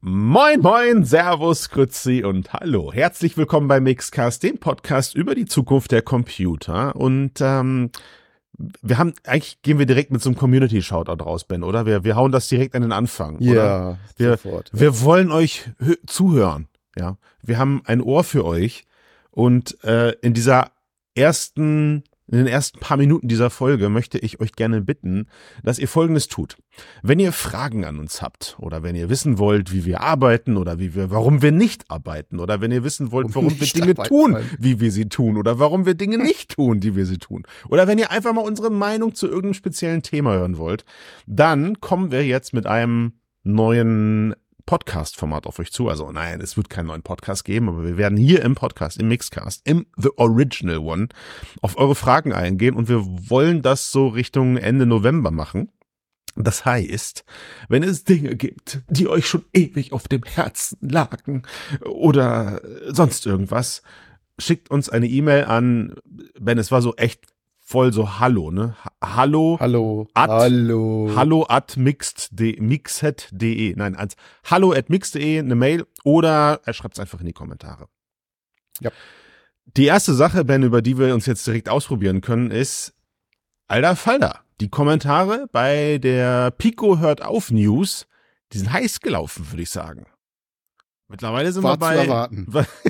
Moin, moin, Servus, Grützi und Hallo. Herzlich willkommen bei Mixcast, dem Podcast über die Zukunft der Computer. Und ähm, wir haben, eigentlich gehen wir direkt mit so einem Community-Shoutout raus, Ben, oder? Wir, wir hauen das direkt an den Anfang. Ja, oder? wir, sofort. Wir wollen euch zuhören. Ja, wir haben ein Ohr für euch. Und äh, in dieser ersten in den ersten paar Minuten dieser Folge möchte ich euch gerne bitten, dass ihr Folgendes tut. Wenn ihr Fragen an uns habt oder wenn ihr wissen wollt, wie wir arbeiten oder wie wir, warum wir nicht arbeiten oder wenn ihr wissen wollt, warum wir Dinge tun, wie wir sie tun oder warum wir Dinge nicht tun, die wir sie tun oder wenn ihr einfach mal unsere Meinung zu irgendeinem speziellen Thema hören wollt, dann kommen wir jetzt mit einem neuen Podcast-Format auf euch zu. Also nein, es wird keinen neuen Podcast geben, aber wir werden hier im Podcast, im Mixcast, im The Original One auf eure Fragen eingehen und wir wollen das so Richtung Ende November machen. Das heißt, wenn es Dinge gibt, die euch schon ewig auf dem Herzen lagen oder sonst irgendwas, schickt uns eine E-Mail an, Ben, es war so echt voll so Hallo, ne? Hallo. Hallo. At, hallo. Hallo at mixed.de, mixed.de. Nein, als hallo at mixed.de eine Mail oder er schreibt es einfach in die Kommentare. Ja. Die erste Sache, Ben, über die wir uns jetzt direkt ausprobieren können, ist Alter Falter. Die Kommentare bei der Pico hört auf News, die sind heiß gelaufen, würde ich sagen. Mittlerweile sind War wir bei.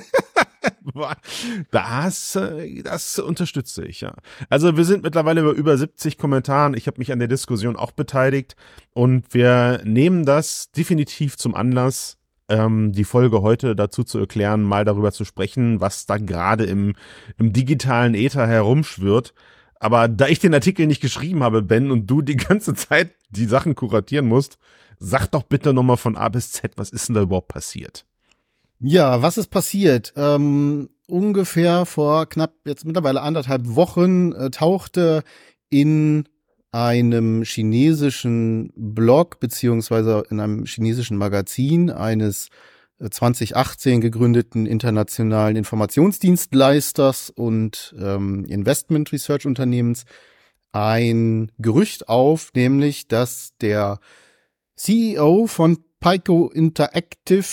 Das, äh, das unterstütze ich, ja. Also wir sind mittlerweile über über 70 Kommentaren. Ich habe mich an der Diskussion auch beteiligt und wir nehmen das definitiv zum Anlass, ähm, die Folge heute dazu zu erklären, mal darüber zu sprechen, was da gerade im, im digitalen Äther herumschwirrt. Aber da ich den Artikel nicht geschrieben habe, Ben, und du die ganze Zeit die Sachen kuratieren musst, sag doch bitte nochmal von A bis Z, was ist denn da überhaupt passiert? Ja, was ist passiert? Ähm, ungefähr vor knapp jetzt mittlerweile anderthalb Wochen äh, tauchte in einem chinesischen Blog beziehungsweise in einem chinesischen Magazin eines 2018 äh, gegründeten internationalen Informationsdienstleisters und ähm, Investment Research Unternehmens ein Gerücht auf, nämlich dass der CEO von Pico Interactive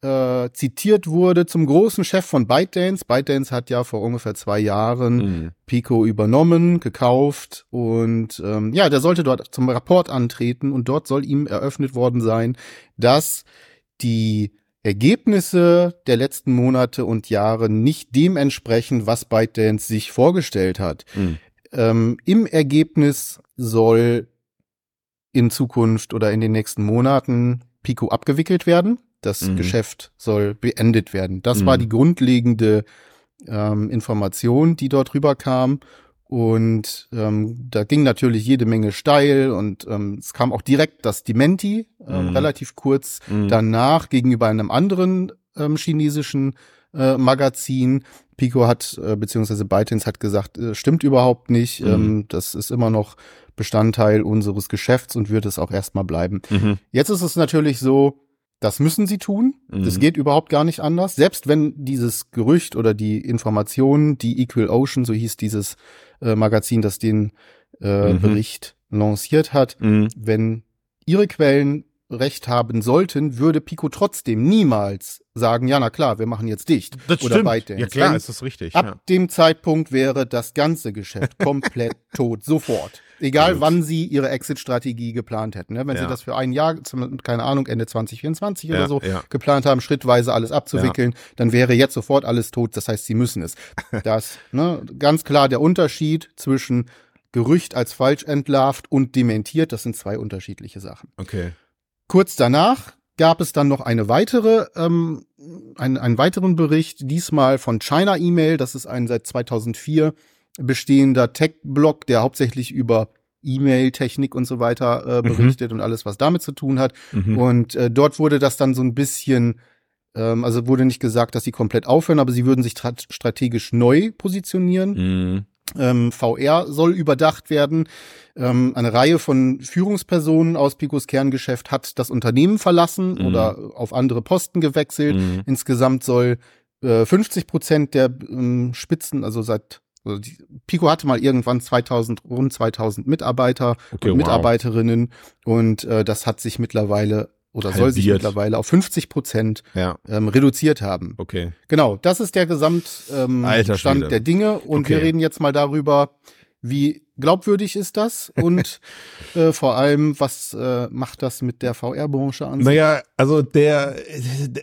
äh, zitiert wurde zum großen Chef von ByteDance. ByteDance hat ja vor ungefähr zwei Jahren mhm. Pico übernommen, gekauft und ähm, ja, der sollte dort zum Rapport antreten und dort soll ihm eröffnet worden sein, dass die Ergebnisse der letzten Monate und Jahre nicht dem entsprechen, was ByteDance sich vorgestellt hat. Mhm. Ähm, Im Ergebnis soll in Zukunft oder in den nächsten Monaten Pico abgewickelt werden. Das mhm. Geschäft soll beendet werden. Das mhm. war die grundlegende ähm, Information, die dort rüberkam. Und ähm, da ging natürlich jede Menge steil und ähm, es kam auch direkt das Dementi, ähm, mhm. relativ kurz mhm. danach gegenüber einem anderen ähm, chinesischen äh, Magazin. Pico hat, äh, beziehungsweise ByteDance hat gesagt, äh, stimmt überhaupt nicht. Mhm. Ähm, das ist immer noch Bestandteil unseres Geschäfts und wird es auch erstmal bleiben. Mhm. Jetzt ist es natürlich so, das müssen sie tun. Mhm. Das geht überhaupt gar nicht anders. Selbst wenn dieses Gerücht oder die Information, die Equal Ocean, so hieß dieses äh, Magazin, das den äh, mhm. Bericht lanciert hat, mhm. wenn ihre Quellen recht haben sollten, würde Pico trotzdem niemals sagen, ja, na klar, wir machen jetzt dicht. Das oder stimmt. ByteDance. Ja klar, Denn ist das richtig. Ab ja. dem Zeitpunkt wäre das ganze Geschäft komplett tot, sofort. Egal, Gut. wann sie ihre Exit-Strategie geplant hätten. Ne? Wenn ja. sie das für ein Jahr, keine Ahnung, Ende 2024 ja, oder so geplant haben, schrittweise alles abzuwickeln, dann wäre jetzt sofort alles tot. Das heißt, sie müssen es. Das, ne, ganz klar der Unterschied zwischen Gerücht als falsch entlarvt und dementiert, das sind zwei unterschiedliche Sachen. Okay. Kurz danach gab es dann noch eine weitere, ähm, einen, einen weiteren Bericht, diesmal von China Email. Das ist ein seit 2004 bestehender Tech-Blog, der hauptsächlich über E-Mail-Technik und so weiter äh, mhm. berichtet mhm. und alles, was damit zu tun hat. Mhm. Und äh, dort wurde das dann so ein bisschen, ähm, also wurde nicht gesagt, dass sie komplett aufhören, aber sie würden sich strategisch neu positionieren. Mhm. Ähm, VR soll überdacht werden. Ähm, eine Reihe von Führungspersonen aus Picos Kerngeschäft hat das Unternehmen verlassen mhm. oder auf andere Posten gewechselt. Mhm. Insgesamt soll äh, 50 Prozent der ähm, Spitzen, also seit also die, Pico hatte mal irgendwann 2000 rund 2000 Mitarbeiter okay, und Mitarbeiterinnen wow. und äh, das hat sich mittlerweile oder soll sich Halbiert. mittlerweile auf 50 Prozent Ja, ähm, reduziert haben. okay. Genau, das ist der Gesamtstand ähm, der Dinge und wir Okay. reden jetzt mal darüber, wie glaubwürdig ist das und äh, vor allem, was äh, macht das mit der VR-Branche an? Naja, also der,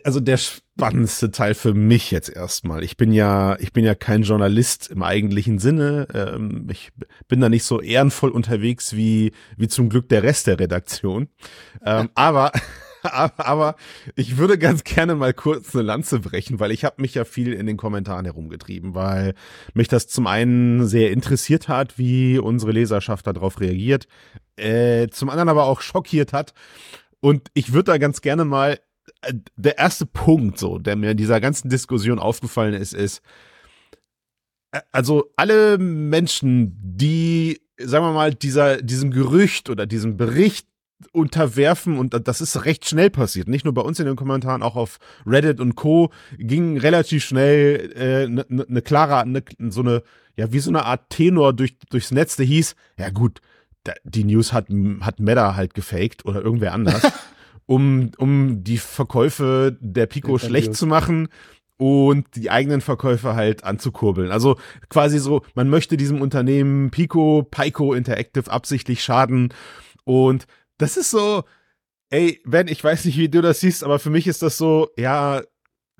also der spannendste Teil für mich jetzt erstmal. Ich bin ja, ich bin ja kein Journalist im eigentlichen Sinne. Ähm, ich bin da nicht so ehrenvoll unterwegs wie, wie zum Glück der Rest der Redaktion. Ähm, aber, aber, ich würde ganz gerne mal kurz eine Lanze brechen, weil ich habe mich ja viel in den Kommentaren herumgetrieben, weil mich das zum einen sehr interessiert hat, wie unsere Leserschaft darauf reagiert, äh, zum anderen aber auch schockiert hat. Und ich würde da ganz gerne mal, äh, der erste Punkt, so, der mir in dieser ganzen Diskussion aufgefallen ist, ist, äh, also alle Menschen, die, sagen wir mal, dieser, diesem Gerücht oder diesem Bericht unterwerfen und das ist recht schnell passiert, nicht nur bei uns in den Kommentaren, auch auf Reddit und Co. ging relativ schnell eine äh, ne, ne, ne klare, ne, so eine, ja, wie so eine Art Tenor durch, durchs Netz, der hieß, ja gut, da, die News hat, hat Meta halt gefaked oder irgendwer anders, um, um die Verkäufe der Pico schlecht News. zu machen und die eigenen Verkäufe halt anzukurbeln. Also quasi so, man möchte diesem Unternehmen Pico, Pico Interactive absichtlich schaden und das ist so, ey, Ben, ich weiß nicht, wie du das siehst, aber für mich ist das so, ja,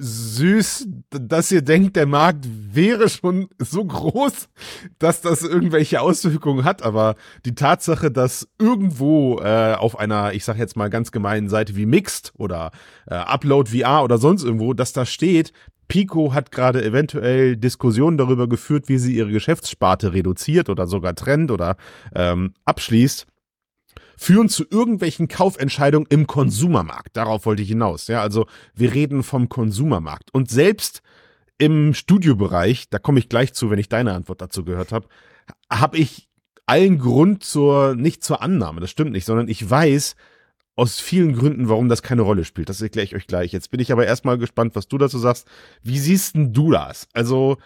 süß, dass ihr denkt, der Markt wäre schon so groß, dass das irgendwelche Auswirkungen hat, aber die Tatsache, dass irgendwo äh, auf einer, ich sag jetzt mal ganz gemeinen Seite wie Mixed oder äh, Upload VR oder sonst irgendwo, dass da steht, Pico hat gerade eventuell Diskussionen darüber geführt, wie sie ihre Geschäftssparte reduziert oder sogar trennt oder ähm, abschließt führen zu irgendwelchen Kaufentscheidungen im Konsumermarkt. Darauf wollte ich hinaus. Ja, also wir reden vom Konsumermarkt. Und selbst im Studiobereich, da komme ich gleich zu, wenn ich deine Antwort dazu gehört habe, habe ich allen Grund zur, nicht zur Annahme, das stimmt nicht, sondern ich weiß aus vielen Gründen, warum das keine Rolle spielt. Das erkläre ich euch gleich. Jetzt bin ich aber erstmal gespannt, was du dazu sagst. Wie siehst denn du das? Also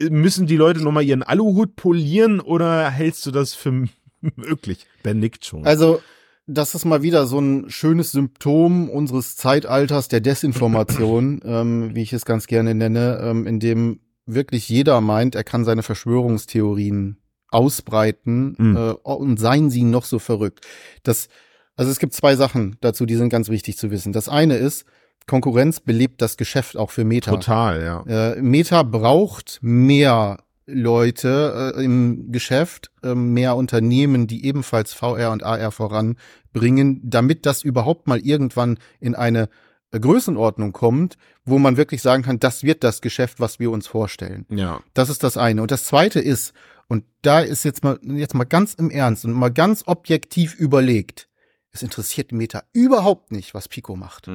müssen die Leute nochmal ihren Aluhut polieren oder hältst du das für möglich? Ben nickt schon. Also, das ist mal wieder so ein schönes Symptom unseres Zeitalters der Desinformation, ähm, wie ich es ganz gerne nenne, ähm, in dem wirklich jeder meint, er kann seine Verschwörungstheorien ausbreiten Mhm. äh, und seien sie noch so verrückt. Das, also es gibt zwei Sachen dazu, die sind ganz wichtig zu wissen. Das eine ist, Konkurrenz belebt das Geschäft auch für Meta. Total, ja. Äh, Meta braucht mehr Leute äh, im Geschäft, äh, mehr Unternehmen, die ebenfalls VR und AR voranbringen, damit das überhaupt mal irgendwann in eine äh, Größenordnung kommt, wo man wirklich sagen kann, das wird das Geschäft, was wir uns vorstellen. Ja. Das ist das eine. Und das zweite ist, und da ist jetzt mal, jetzt mal ganz im Ernst und mal ganz objektiv überlegt, es interessiert Meta überhaupt nicht, was Pico macht.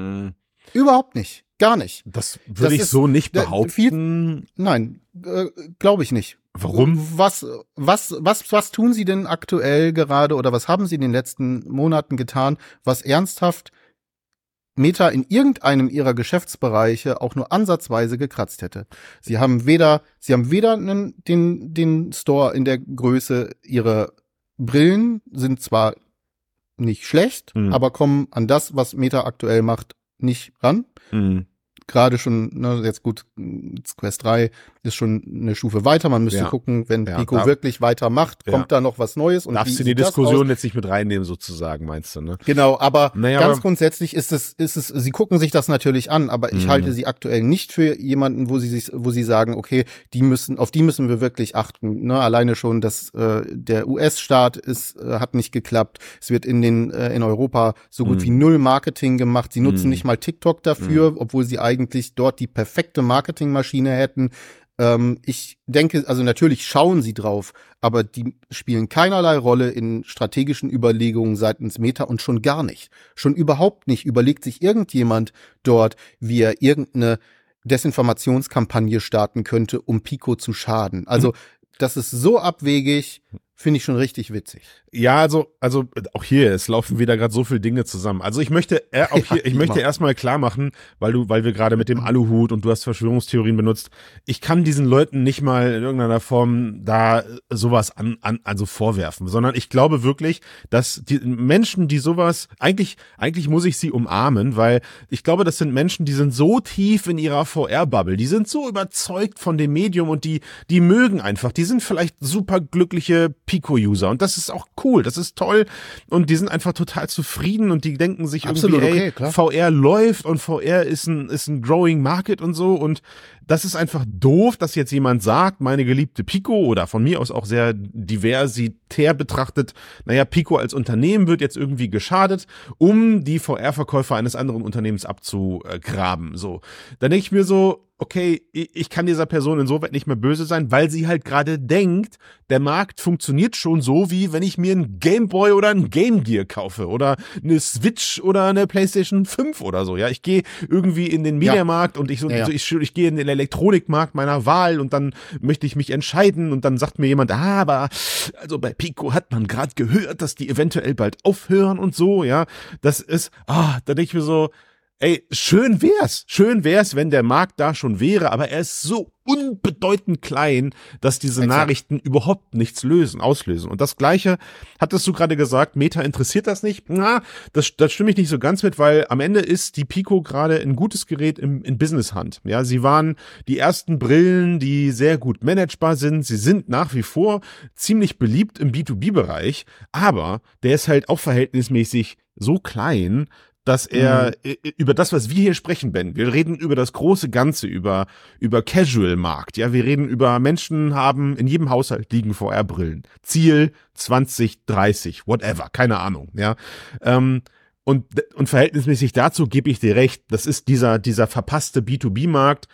Überhaupt nicht. Gar nicht. Das würde ich ist- so nicht behaupten. Nein, äh, glaube ich nicht. Warum? Was, was, was, was tun Sie denn aktuell gerade oder was haben Sie in den letzten Monaten getan, was ernsthaft Meta in irgendeinem ihrer Geschäftsbereiche auch nur ansatzweise gekratzt hätte? Sie haben weder, Sie haben weder einen, den, den Store in der Größe ihrer Brillen sind zwar nicht schlecht, Hm. aber kommen an das, was Meta aktuell macht, nicht ran Mhm. Gerade schon, ne, jetzt gut, Quest 3 ist schon eine Stufe weiter. Man müsste Ja. gucken, wenn Ja, Pico da- wirklich weitermacht, kommt da noch was Neues. Und Darfst du die Diskussion jetzt nicht mit reinnehmen, sozusagen, meinst du, ne? Genau, aber Naja, ganz aber- grundsätzlich ist es, ist es, sie gucken sich das natürlich an, aber ich Mhm. halte sie aktuell nicht für jemanden, wo sie sich, wo sie sagen, okay, die müssen, auf die müssen wir wirklich achten. Ne? Alleine schon, dass äh, der US-Staat ist, äh, hat nicht geklappt. Es wird in den äh, in Europa so gut Mhm. wie null Marketing gemacht. Sie nutzen Mhm. nicht mal TikTok dafür, obwohl sie eigentlich dort die perfekte Marketingmaschine hätten. Ähm, ich denke, also natürlich schauen sie drauf, aber die spielen keinerlei Rolle in strategischen Überlegungen seitens Meta und schon gar nicht. Schon überhaupt nicht überlegt sich irgendjemand dort, wie er irgendeine Desinformationskampagne starten könnte, um Pico zu schaden. Also, das ist so abwegig finde ich schon richtig witzig. Ja, also, also auch hier, es laufen wieder gerade so viele Dinge zusammen. Also ich möchte äh, auch hier, ich möchte erstmal klar machen, weil du, weil wir gerade mit dem Aluhut und du hast Verschwörungstheorien benutzt, ich kann diesen Leuten nicht mal in irgendeiner Form da sowas an, an also vorwerfen, sondern ich glaube wirklich, dass die Menschen, die sowas, eigentlich, eigentlich muss ich sie umarmen, weil ich glaube, das sind Menschen, die sind so tief in ihrer VR-Bubble, die sind so überzeugt von dem Medium und die, die mögen einfach, die sind vielleicht super glückliche Pico-User und das ist auch cool, das ist toll und die sind einfach total zufrieden und die denken sich Absolut irgendwie, ey, okay, VR läuft und VR ist ein, ist ein growing market und so und das ist einfach doof, dass jetzt jemand sagt, meine geliebte Pico oder von mir aus auch sehr diversitär betrachtet, naja, Pico als Unternehmen wird jetzt irgendwie geschadet, um die VR-Verkäufer eines anderen Unternehmens abzugraben. So. Dann denke ich mir so, okay, ich kann dieser Person insoweit nicht mehr böse sein, weil sie halt gerade denkt, der Markt funktioniert schon so, wie wenn ich mir ein Gameboy oder ein Game Gear kaufe oder eine Switch oder eine PlayStation 5 oder so. Ja, ich gehe irgendwie in den Mediamarkt ja. und ich, so, ja. ich, ich gehe in den Elektronikmarkt meiner Wahl und dann möchte ich mich entscheiden und dann sagt mir jemand, ah, aber also bei Pico hat man gerade gehört, dass die eventuell bald aufhören und so. Ja, das ist, ah, da denke ich mir so, Ey, schön wär's. Schön wär's, wenn der Markt da schon wäre, aber er ist so unbedeutend klein, dass diese Exakt. Nachrichten überhaupt nichts lösen, auslösen. Und das Gleiche hattest du gerade gesagt, Meta interessiert das nicht. Na, das, das stimme ich nicht so ganz mit, weil am Ende ist die Pico gerade ein gutes Gerät im, in Business-Hand. Ja, sie waren die ersten Brillen, die sehr gut managebar sind. Sie sind nach wie vor ziemlich beliebt im B2B-Bereich, aber der ist halt auch verhältnismäßig so klein, dass er mhm. über das, was wir hier sprechen, Ben, wir reden über das große Ganze, über, über Casual-Markt, ja, wir reden über Menschen haben, in jedem Haushalt liegen VR-Brillen. Ziel 2030, whatever, keine Ahnung, ja. Ähm, und, und verhältnismäßig dazu gebe ich dir recht, das ist dieser, dieser verpasste B2B-Markt,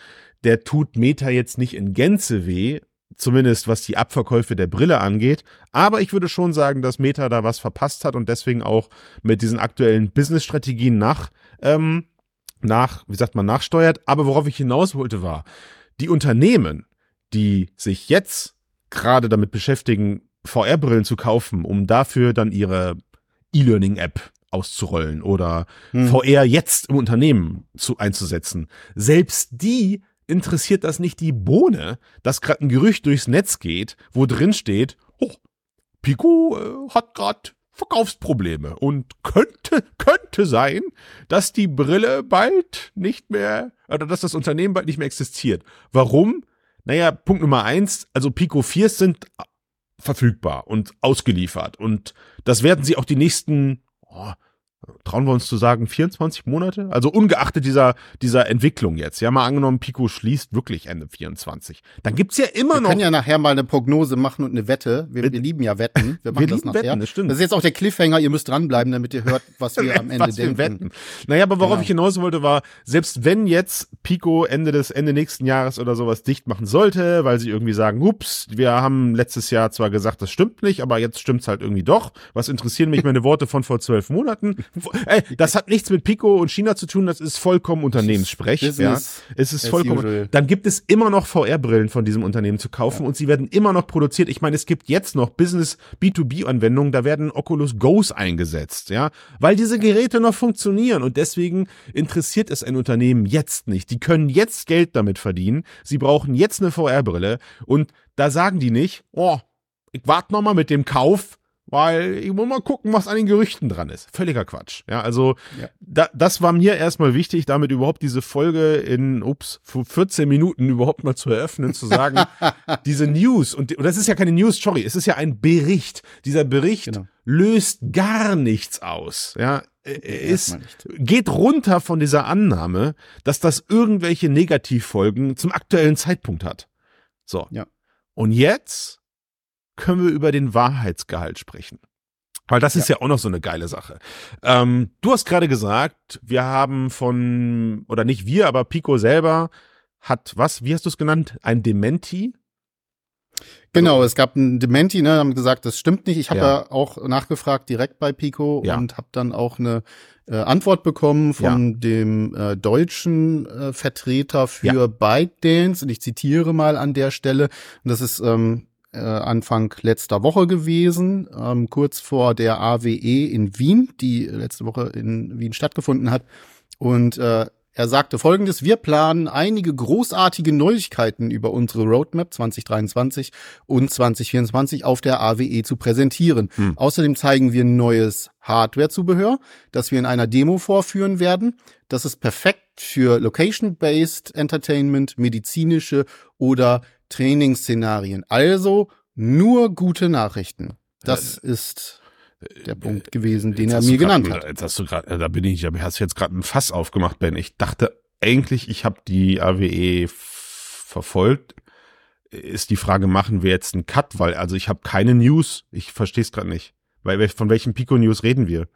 der tut Meta jetzt nicht in Gänze weh, zumindest was die Abverkäufe der Brille angeht. Aber ich würde schon sagen, dass Meta da was verpasst hat und deswegen auch mit diesen aktuellen Business-Strategien nach, ähm, nach, wie sagt man, nachsteuert. Aber worauf ich hinaus wollte, war, die Unternehmen, die sich jetzt gerade damit beschäftigen, VR-Brillen zu kaufen, um dafür dann ihre E-Learning-App auszurollen oder hm. VR jetzt im Unternehmen zu, einzusetzen. Selbst die interessiert das nicht die Bohne, dass gerade ein Gerücht durchs Netz geht, wo drin steht, oh, Pico äh, hat gerade Verkaufsprobleme und könnte, könnte sein, dass die Brille bald nicht mehr, oder dass das Unternehmen bald nicht mehr existiert. Warum? Naja, Punkt Nummer eins, also Pico 4 sind verfügbar und ausgeliefert und das werden sie auch die nächsten, oh, trauen wir uns zu sagen, 24 Monate? Also ungeachtet dieser, dieser Entwicklung jetzt. Ja, mal angenommen, Pico schließt wirklich Ende 24. Dann gibt's ja immer wir noch. Wir können ja nachher mal eine Prognose machen und eine Wette. Wir, wir lieben ja Wetten. Wir machen wir das nachher. Wetten, das, stimmt. das ist jetzt auch der Cliffhanger. Ihr müsst dranbleiben, damit ihr hört, was wir am Ende was denken. Wir wetten. Naja, aber worauf genau. ich hinaus wollte, war, selbst wenn jetzt Pico Ende des, Ende nächsten Jahres oder sowas dicht machen sollte, weil sie irgendwie sagen, ups, wir haben letztes Jahr zwar gesagt, das stimmt nicht, aber jetzt stimmt's halt irgendwie doch. Was interessieren mich meine Worte von vor zwölf Monaten? Ey, das hat nichts mit Pico und China zu tun, das ist vollkommen Unternehmenssprech. ja. Es ist vollkommen. Usual. Dann gibt es immer noch VR-Brillen von diesem Unternehmen zu kaufen ja. und sie werden immer noch produziert. Ich meine, es gibt jetzt noch Business B2B-Anwendungen, da werden Oculus Go's eingesetzt, ja, weil diese Geräte noch funktionieren und deswegen interessiert es ein Unternehmen jetzt nicht. Die können jetzt Geld damit verdienen. Sie brauchen jetzt eine VR-Brille und da sagen die nicht, oh, ich warte noch mal mit dem Kauf, weil ich muss mal gucken, was an den Gerüchten dran ist. Völliger Quatsch. Ja, also ja. Da, das war mir erstmal wichtig, damit überhaupt diese Folge in, ups, 14 Minuten überhaupt mal zu eröffnen, zu sagen, diese News, und, und das ist ja keine News, sorry, es ist ja ein Bericht. Dieser Bericht genau. löst gar nichts aus. Ja, ist, geht runter von dieser Annahme, dass das irgendwelche Negativfolgen zum aktuellen Zeitpunkt hat. So. Ja. Und jetzt können wir über den Wahrheitsgehalt sprechen. Weil das ist ja. ja auch noch so eine geile Sache. Ähm, du hast gerade gesagt, wir haben von, oder nicht wir, aber Pico selber hat was, wie hast du es genannt? Ein Dementi? Genau, es gab ein Dementi, ne, haben gesagt, das stimmt nicht. Ich habe ja. ja. auch nachgefragt direkt bei Pico ja. und habe dann auch eine äh, Antwort bekommen von ja. dem äh, deutschen äh, Vertreter für. ByteDance und ich zitiere mal an der Stelle. Und das ist ähm, äh, Anfang letzter Woche gewesen, ähm, kurz vor der AWE in Wien, die letzte Woche in Wien stattgefunden hat. Und äh, er sagte folgendes, wir planen einige großartige Neuigkeiten über unsere Roadmap 2023 und 2024 auf der AWE zu präsentieren. Hm. Außerdem zeigen wir neues Hardware-Zubehör, das wir in einer Demo vorführen werden. Das ist perfekt für Location-Based Entertainment, medizinische oder Trainingsszenarien. Also nur gute Nachrichten. Das äh, ist der Punkt gewesen, den er mir genannt grad, hat. Jetzt hast du gerade, da bin ich, aber hast du jetzt gerade ein Fass aufgemacht, Ben. Ich dachte eigentlich, ich habe die AWE verfolgt. Ist die Frage, machen wir jetzt einen Cut? Weil, also ich habe keine News. Ich verstehe es gerade nicht. Weil von welchen Pico News reden wir?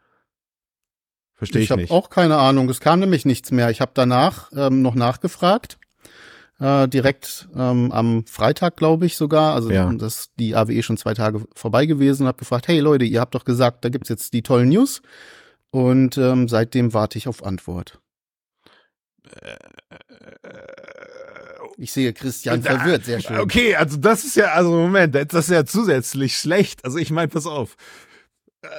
Verstehe ich, ich hab nicht. Ich habe auch keine Ahnung. Es kam nämlich nichts mehr. Ich habe danach ähm, noch nachgefragt äh, direkt ähm, am Freitag, glaube ich sogar. Also ja. das die AWE schon zwei Tage vorbei gewesen und habe gefragt, hey Leute, ihr habt doch gesagt, da gibt's jetzt die tollen News. Und ähm, seitdem warte ich auf Antwort. Ich sehe Christian verwirrt, sehr schön. Okay, also das ist ja, also Moment, das ist ja zusätzlich schlecht. Also ich meine, pass auf.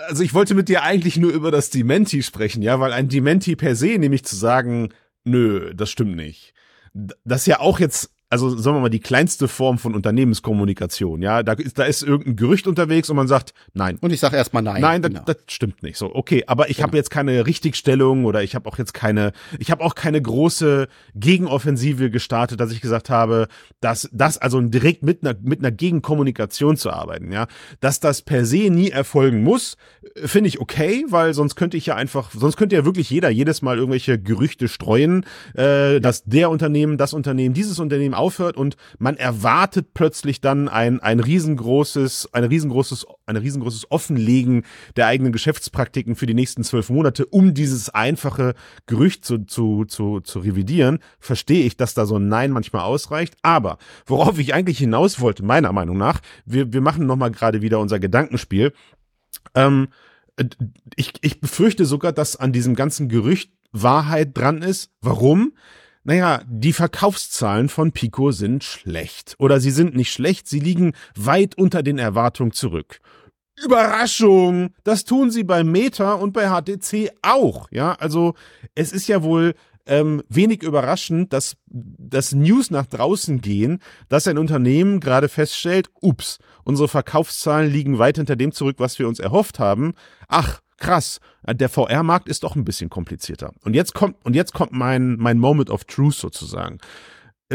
Also ich wollte mit dir eigentlich nur über das Dementi sprechen, ja, weil ein Dementi per se, nämlich zu sagen, nö, das stimmt nicht das ja auch jetzt also sagen wir mal, die kleinste Form von Unternehmenskommunikation. Ja, da ist, da ist irgendein Gerücht unterwegs und man sagt, nein. Und ich sage erstmal nein. Nein, das, genau. das stimmt nicht. So, okay, aber ich genau. habe jetzt keine Richtigstellung oder ich habe auch jetzt keine, ich habe auch keine große Gegenoffensive gestartet, dass ich gesagt habe, dass das also direkt mit einer, mit einer Gegenkommunikation zu arbeiten, ja, dass das per se nie erfolgen muss, finde ich okay, weil sonst könnte ich ja einfach, sonst könnte ja wirklich jeder jedes Mal irgendwelche Gerüchte streuen, äh, ja. dass der Unternehmen, das Unternehmen, dieses Unternehmen aufhört und man erwartet plötzlich dann ein, ein riesengroßes, ein riesengroßes, ein riesengroßes Offenlegen der eigenen Geschäftspraktiken für die nächsten zwölf Monate, um dieses einfache Gerücht zu, zu, zu, zu revidieren, verstehe ich, dass da so ein Nein manchmal ausreicht. Aber worauf ich eigentlich hinaus wollte, meiner Meinung nach, wir, wir machen nochmal gerade wieder unser Gedankenspiel. Ähm, ich, ich befürchte sogar, dass an diesem ganzen Gerücht Wahrheit dran ist. Warum? Naja, die Verkaufszahlen von Pico sind schlecht. Oder sie sind nicht schlecht, sie liegen weit unter den Erwartungen zurück. Überraschung! Das tun sie bei Meta und bei HTC auch. Ja, also es ist ja wohl ähm, wenig überraschend, dass, dass News nach draußen gehen, dass ein Unternehmen gerade feststellt, ups, unsere Verkaufszahlen liegen weit hinter dem zurück, was wir uns erhofft haben. Ach, krass, der VR-Markt ist doch ein bisschen komplizierter. Und jetzt kommt, und jetzt kommt mein, mein Moment of Truth sozusagen.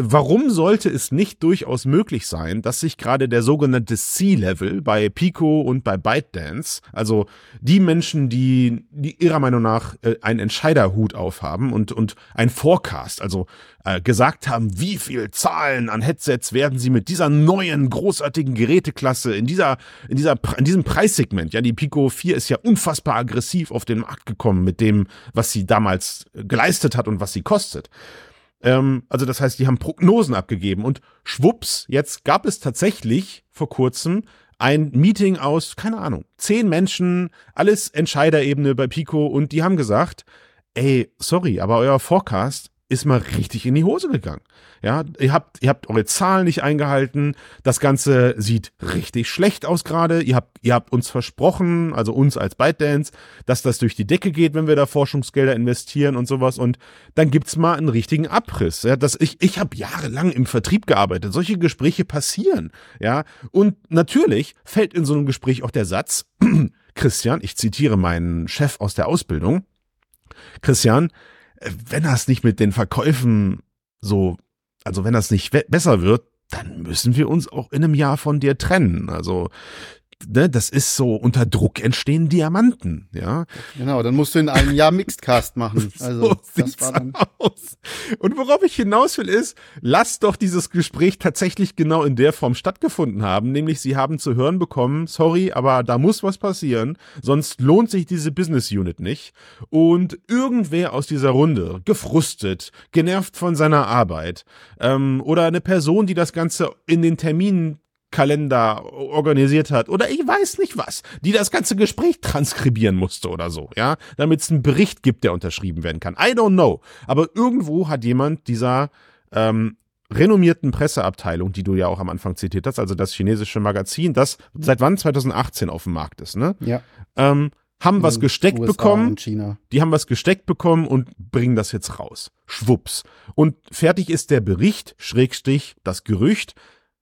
Warum sollte es nicht durchaus möglich sein, dass sich gerade der sogenannte C-Level bei Pico und bei ByteDance, also die Menschen, die, die ihrer Meinung nach äh, einen Entscheiderhut aufhaben und, und ein Forecast, also äh, gesagt haben, wie viel Zahlen an Headsets werden sie mit dieser neuen großartigen Geräteklasse in dieser, in dieser, in diesem Preissegment, ja, die Pico 4 ist ja unfassbar aggressiv auf den Markt gekommen mit dem, was sie damals geleistet hat und was sie kostet. Ähm, also das heißt, die haben Prognosen abgegeben. Und schwupps, jetzt gab es tatsächlich vor kurzem ein Meeting aus, keine Ahnung, zehn Menschen, alles Entscheiderebene bei Pico. Und die haben gesagt, ey, sorry, aber euer Forecast ist mal richtig in die Hose gegangen. Ja, ihr habt, ihr habt eure Zahlen nicht eingehalten. Das Ganze sieht richtig schlecht aus gerade. Ihr habt, ihr habt uns versprochen, also uns als ByteDance, dass das durch die Decke geht, wenn wir da Forschungsgelder investieren und sowas. Und dann gibt's mal einen richtigen Abriss. Ja, das, ich, ich habe jahrelang im Vertrieb gearbeitet. Solche Gespräche passieren. Ja, und natürlich fällt in so einem Gespräch auch der Satz, Christian, ich zitiere meinen Chef aus der Ausbildung. Christian, wenn das nicht mit den Verkäufen so, also wenn das nicht besser wird, dann müssen wir uns auch in einem Jahr von dir trennen. Also ne, das ist so, unter Druck entstehen Diamanten, ja. Genau, dann musst du in einem Jahr Mixedcast machen. Also, so das war dann aus. Und worauf ich hinaus will ist, lass doch dieses Gespräch tatsächlich genau in der Form stattgefunden haben, nämlich sie haben zu hören bekommen, sorry, aber da muss was passieren, sonst lohnt sich diese Business Unit nicht. Und irgendwer aus dieser Runde, gefrustet, genervt von seiner Arbeit, ähm, oder eine Person, die das Ganze in den Terminen Kalender organisiert hat oder ich weiß nicht was, die das ganze Gespräch transkribieren musste oder so, ja, damit es einen Bericht gibt, der unterschrieben werden kann. I don't know. Aber irgendwo hat jemand dieser ähm, renommierten Presseabteilung, die du ja auch am Anfang zitiert hast, also das chinesische Magazin, das seit wann 2018 auf dem Markt ist, ne? Ja. Ähm, haben was gesteckt USA bekommen, die haben was gesteckt bekommen und bringen das jetzt raus. Schwupps. Und fertig ist der Bericht, Schrägstrich, das Gerücht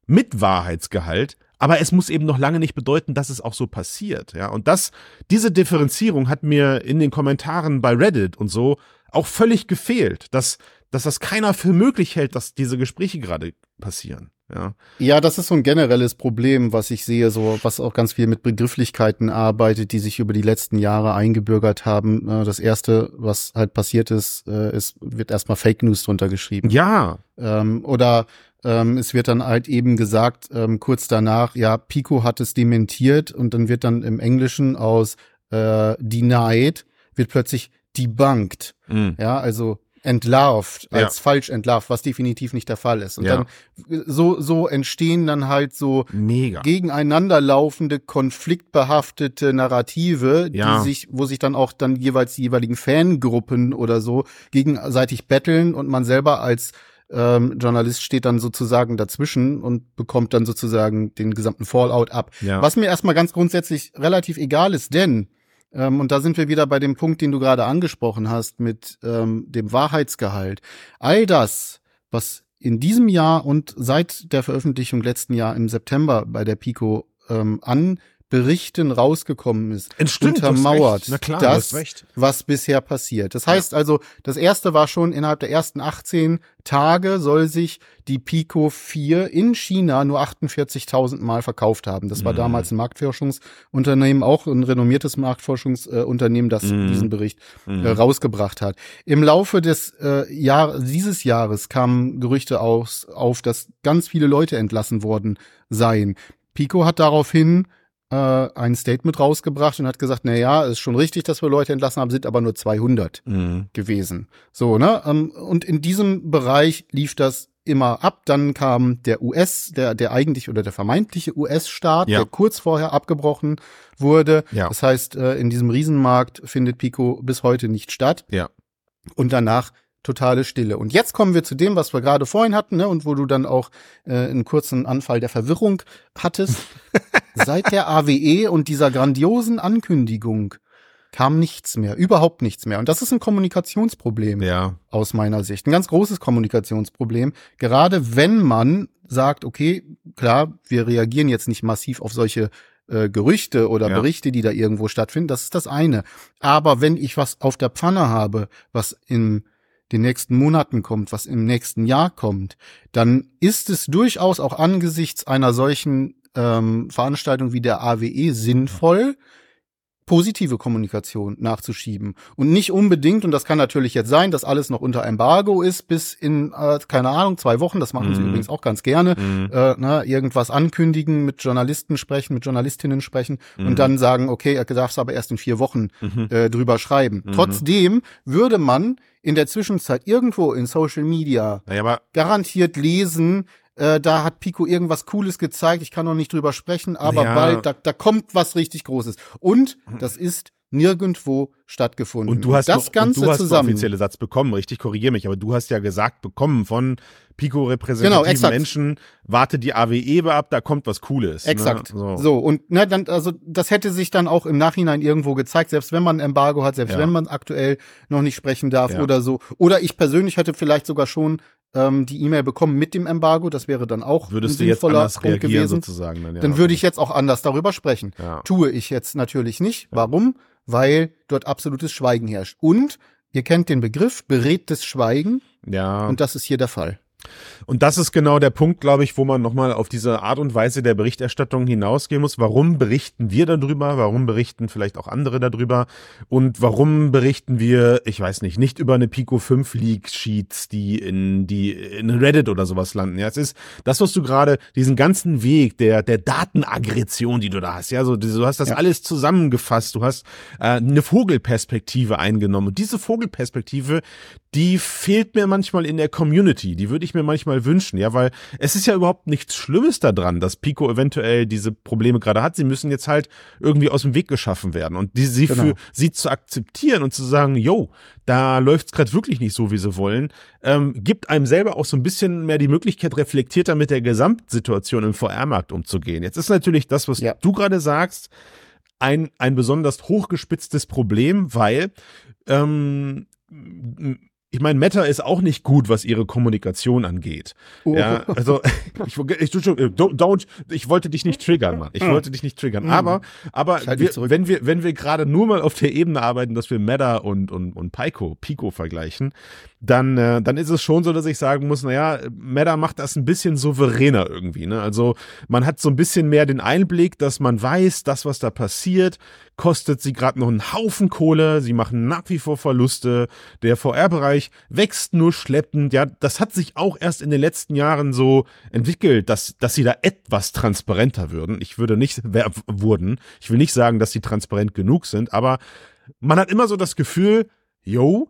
mit Wahrheitsgehalt. Aber es muss eben noch lange nicht bedeuten, dass es auch so passiert. Ja, und das, diese Differenzierung hat mir in den Kommentaren bei Reddit und so auch völlig gefehlt, dass, dass das keiner für möglich hält, dass diese Gespräche gerade passieren. Ja. Ja, das ist so ein generelles Problem, was ich sehe, so was auch ganz viel mit Begrifflichkeiten arbeitet, die sich über die letzten Jahre eingebürgert haben. Äh, Das erste, was halt passiert ist, äh, es wird erstmal Fake News drunter geschrieben. Ja, Ähm, oder ähm, es wird dann halt eben gesagt, ähm, kurz danach, ja, Pico hat es dementiert und dann wird dann im Englischen aus äh, denied wird plötzlich debunked. Mhm. Ja, also entlarvt, Ja. als falsch entlarvt, was definitiv nicht der Fall ist. Und Ja. dann so, so entstehen dann halt so mega. gegeneinander laufende, konfliktbehaftete Narrative, Ja. die sich, wo sich dann auch dann jeweils die jeweiligen Fangruppen oder so gegenseitig betteln und man selber als ähm, Journalist steht dann sozusagen dazwischen und bekommt dann sozusagen den gesamten Fallout ab. Ja. Was mir erstmal ganz grundsätzlich relativ egal ist, denn ähm, und da sind wir wieder bei dem Punkt, den du gerade angesprochen hast, mit ähm, dem Wahrheitsgehalt. All das, was in diesem Jahr und seit der Veröffentlichung letzten Jahr im September bei der Pico ähm, an Berichten rausgekommen ist, Es stimmt, untermauert klar, das, was bisher passiert. Das heißt also, das erste war schon innerhalb der ersten 18 Tage soll sich die Pico 4 in China nur 48.000 Mal verkauft haben. Das war Mhm. damals ein Marktforschungsunternehmen, auch ein renommiertes Marktforschungsunternehmen, das Mhm. diesen Bericht Mhm. äh, rausgebracht hat. Im Laufe des äh, Jahr, dieses Jahres kamen Gerüchte aus, auf, dass ganz viele Leute entlassen worden seien. Pico hat daraufhin äh, ein Statement rausgebracht und hat gesagt, na ja, ist schon richtig, dass wir Leute entlassen haben, sind aber nur 200 Mhm. gewesen. So, ne? Ähm, Und in diesem Bereich lief das immer ab. Dann kam der US, der, der eigentlich oder der vermeintliche US-Staat, Ja. der kurz vorher abgebrochen wurde. Ja. Das heißt, äh, in diesem Riesenmarkt findet Pico bis heute nicht statt. Ja. Und danach totale Stille. Und jetzt kommen wir zu dem, was wir gerade vorhin hatten, ne, und wo du dann auch äh, einen kurzen Anfall der Verwirrung hattest. Seit der AWE und dieser grandiosen Ankündigung kam nichts mehr, überhaupt nichts mehr. Und das ist ein Kommunikationsproblem Ja. aus meiner Sicht. Ein ganz großes Kommunikationsproblem. Gerade wenn man sagt, okay, klar, wir reagieren jetzt nicht massiv auf solche äh, Gerüchte oder Ja. Berichte, die da irgendwo stattfinden, das ist das eine. Aber wenn ich was auf der Pfanne habe, was in den nächsten Monaten kommt, was im nächsten Jahr kommt, dann ist es durchaus auch angesichts einer solchen ähm, Veranstaltung wie der AWE sinnvoll, positive Kommunikation nachzuschieben. Und nicht unbedingt, und das kann natürlich jetzt sein, dass alles noch unter Embargo ist, bis in, äh, keine Ahnung, zwei Wochen, das machen sie Mhm. übrigens auch ganz gerne, Mhm. äh, ne, irgendwas ankündigen, mit Journalisten sprechen, mit Journalistinnen sprechen Mhm. und dann sagen, okay, er darf es aber erst in vier Wochen Mhm. äh, drüber schreiben. Mhm. Trotzdem würde man in der Zwischenzeit irgendwo in Social Media Naja, garantiert lesen, äh, da hat Pico irgendwas Cooles gezeigt, ich kann noch nicht drüber sprechen, aber Ja. bald, da, da kommt was richtig Großes. Und das ist nirgendwo stattgefunden. Und du hast, das noch, Ganze und du hast zusammen. offizielle Satz bekommen, richtig, korrigier mich, aber du hast ja gesagt bekommen von Pico-repräsentativen Genau. Menschen, warte die AWE ab, da kommt was Cooles. Exakt. Ne? So. So. und ne, dann, also das hätte sich dann auch im Nachhinein irgendwo gezeigt, selbst wenn man ein Embargo hat, selbst Ja. wenn man aktuell noch nicht sprechen darf Ja. oder so. Oder ich persönlich hätte vielleicht sogar schon ähm, die E-Mail bekommen mit dem Embargo, das wäre dann auch Würdest ein du jetzt sinnvoller anders Punkt gewesen. sozusagen? Dann, ja, Dann würde ich jetzt auch anders darüber sprechen. Ja. Tue ich jetzt natürlich nicht. Warum? Weil dort absolutes Schweigen herrscht. Und ihr kennt den Begriff beredtes Schweigen Ja. und das ist hier der Fall. Und das ist genau der Punkt, glaube ich, wo man nochmal auf diese Art und Weise der Berichterstattung hinausgehen muss. Warum berichten wir darüber? Warum berichten vielleicht auch andere darüber? Und warum berichten wir, ich weiß nicht, nicht über eine Pico 5 Leak Sheets, die in, die in Reddit oder sowas landen? Ja, es ist das, was du gerade, diesen ganzen Weg der, der Datenaggression, die du da hast. Ja, so, du hast das Ja. alles zusammengefasst. Du hast äh, eine Vogelperspektive eingenommen. Und diese Vogelperspektive, die fehlt mir manchmal in der Community. Die würde ich mir manchmal wünschen, ja, weil es ist ja überhaupt nichts Schlimmes daran, dass Pico eventuell diese Probleme gerade hat. Sie müssen jetzt halt irgendwie aus dem Weg geschaffen werden und die, sie genau. für sie zu akzeptieren und zu sagen, yo, da läuft's gerade wirklich nicht so, wie sie wollen, ähm, gibt einem selber auch so ein bisschen mehr die Möglichkeit, reflektierter mit der Gesamtsituation im VR-Markt umzugehen. Jetzt ist natürlich das, was ja. du gerade sagst, ein, ein besonders hochgespitztes Problem, weil ähm, ich meine, Meta ist auch nicht gut, was ihre Kommunikation angeht. Oh. Ja, also ich, ich, don't, ich wollte dich nicht triggern, Mann. Ich hm. wollte dich nicht triggern. Mhm. Aber, aber wir, wenn wir, wenn wir gerade nur mal auf der Ebene arbeiten, dass wir Meta und, und, und Pico, Pico vergleichen, dann, äh, dann ist es schon so, dass ich sagen muss, naja, Meta macht das ein bisschen souveräner irgendwie. Ne? Also man hat so ein bisschen mehr den Einblick, dass man weiß, das, was da passiert, kostet sie gerade noch einen Haufen Kohle, sie machen nach wie vor Verluste, der VR-Bereich wächst nur schleppend, ja, das hat sich auch erst in den letzten Jahren so entwickelt, dass, dass sie da etwas transparenter würden. Ich würde nicht, wurden, ich will nicht sagen, dass sie transparent genug sind, aber man hat immer so das Gefühl, yo,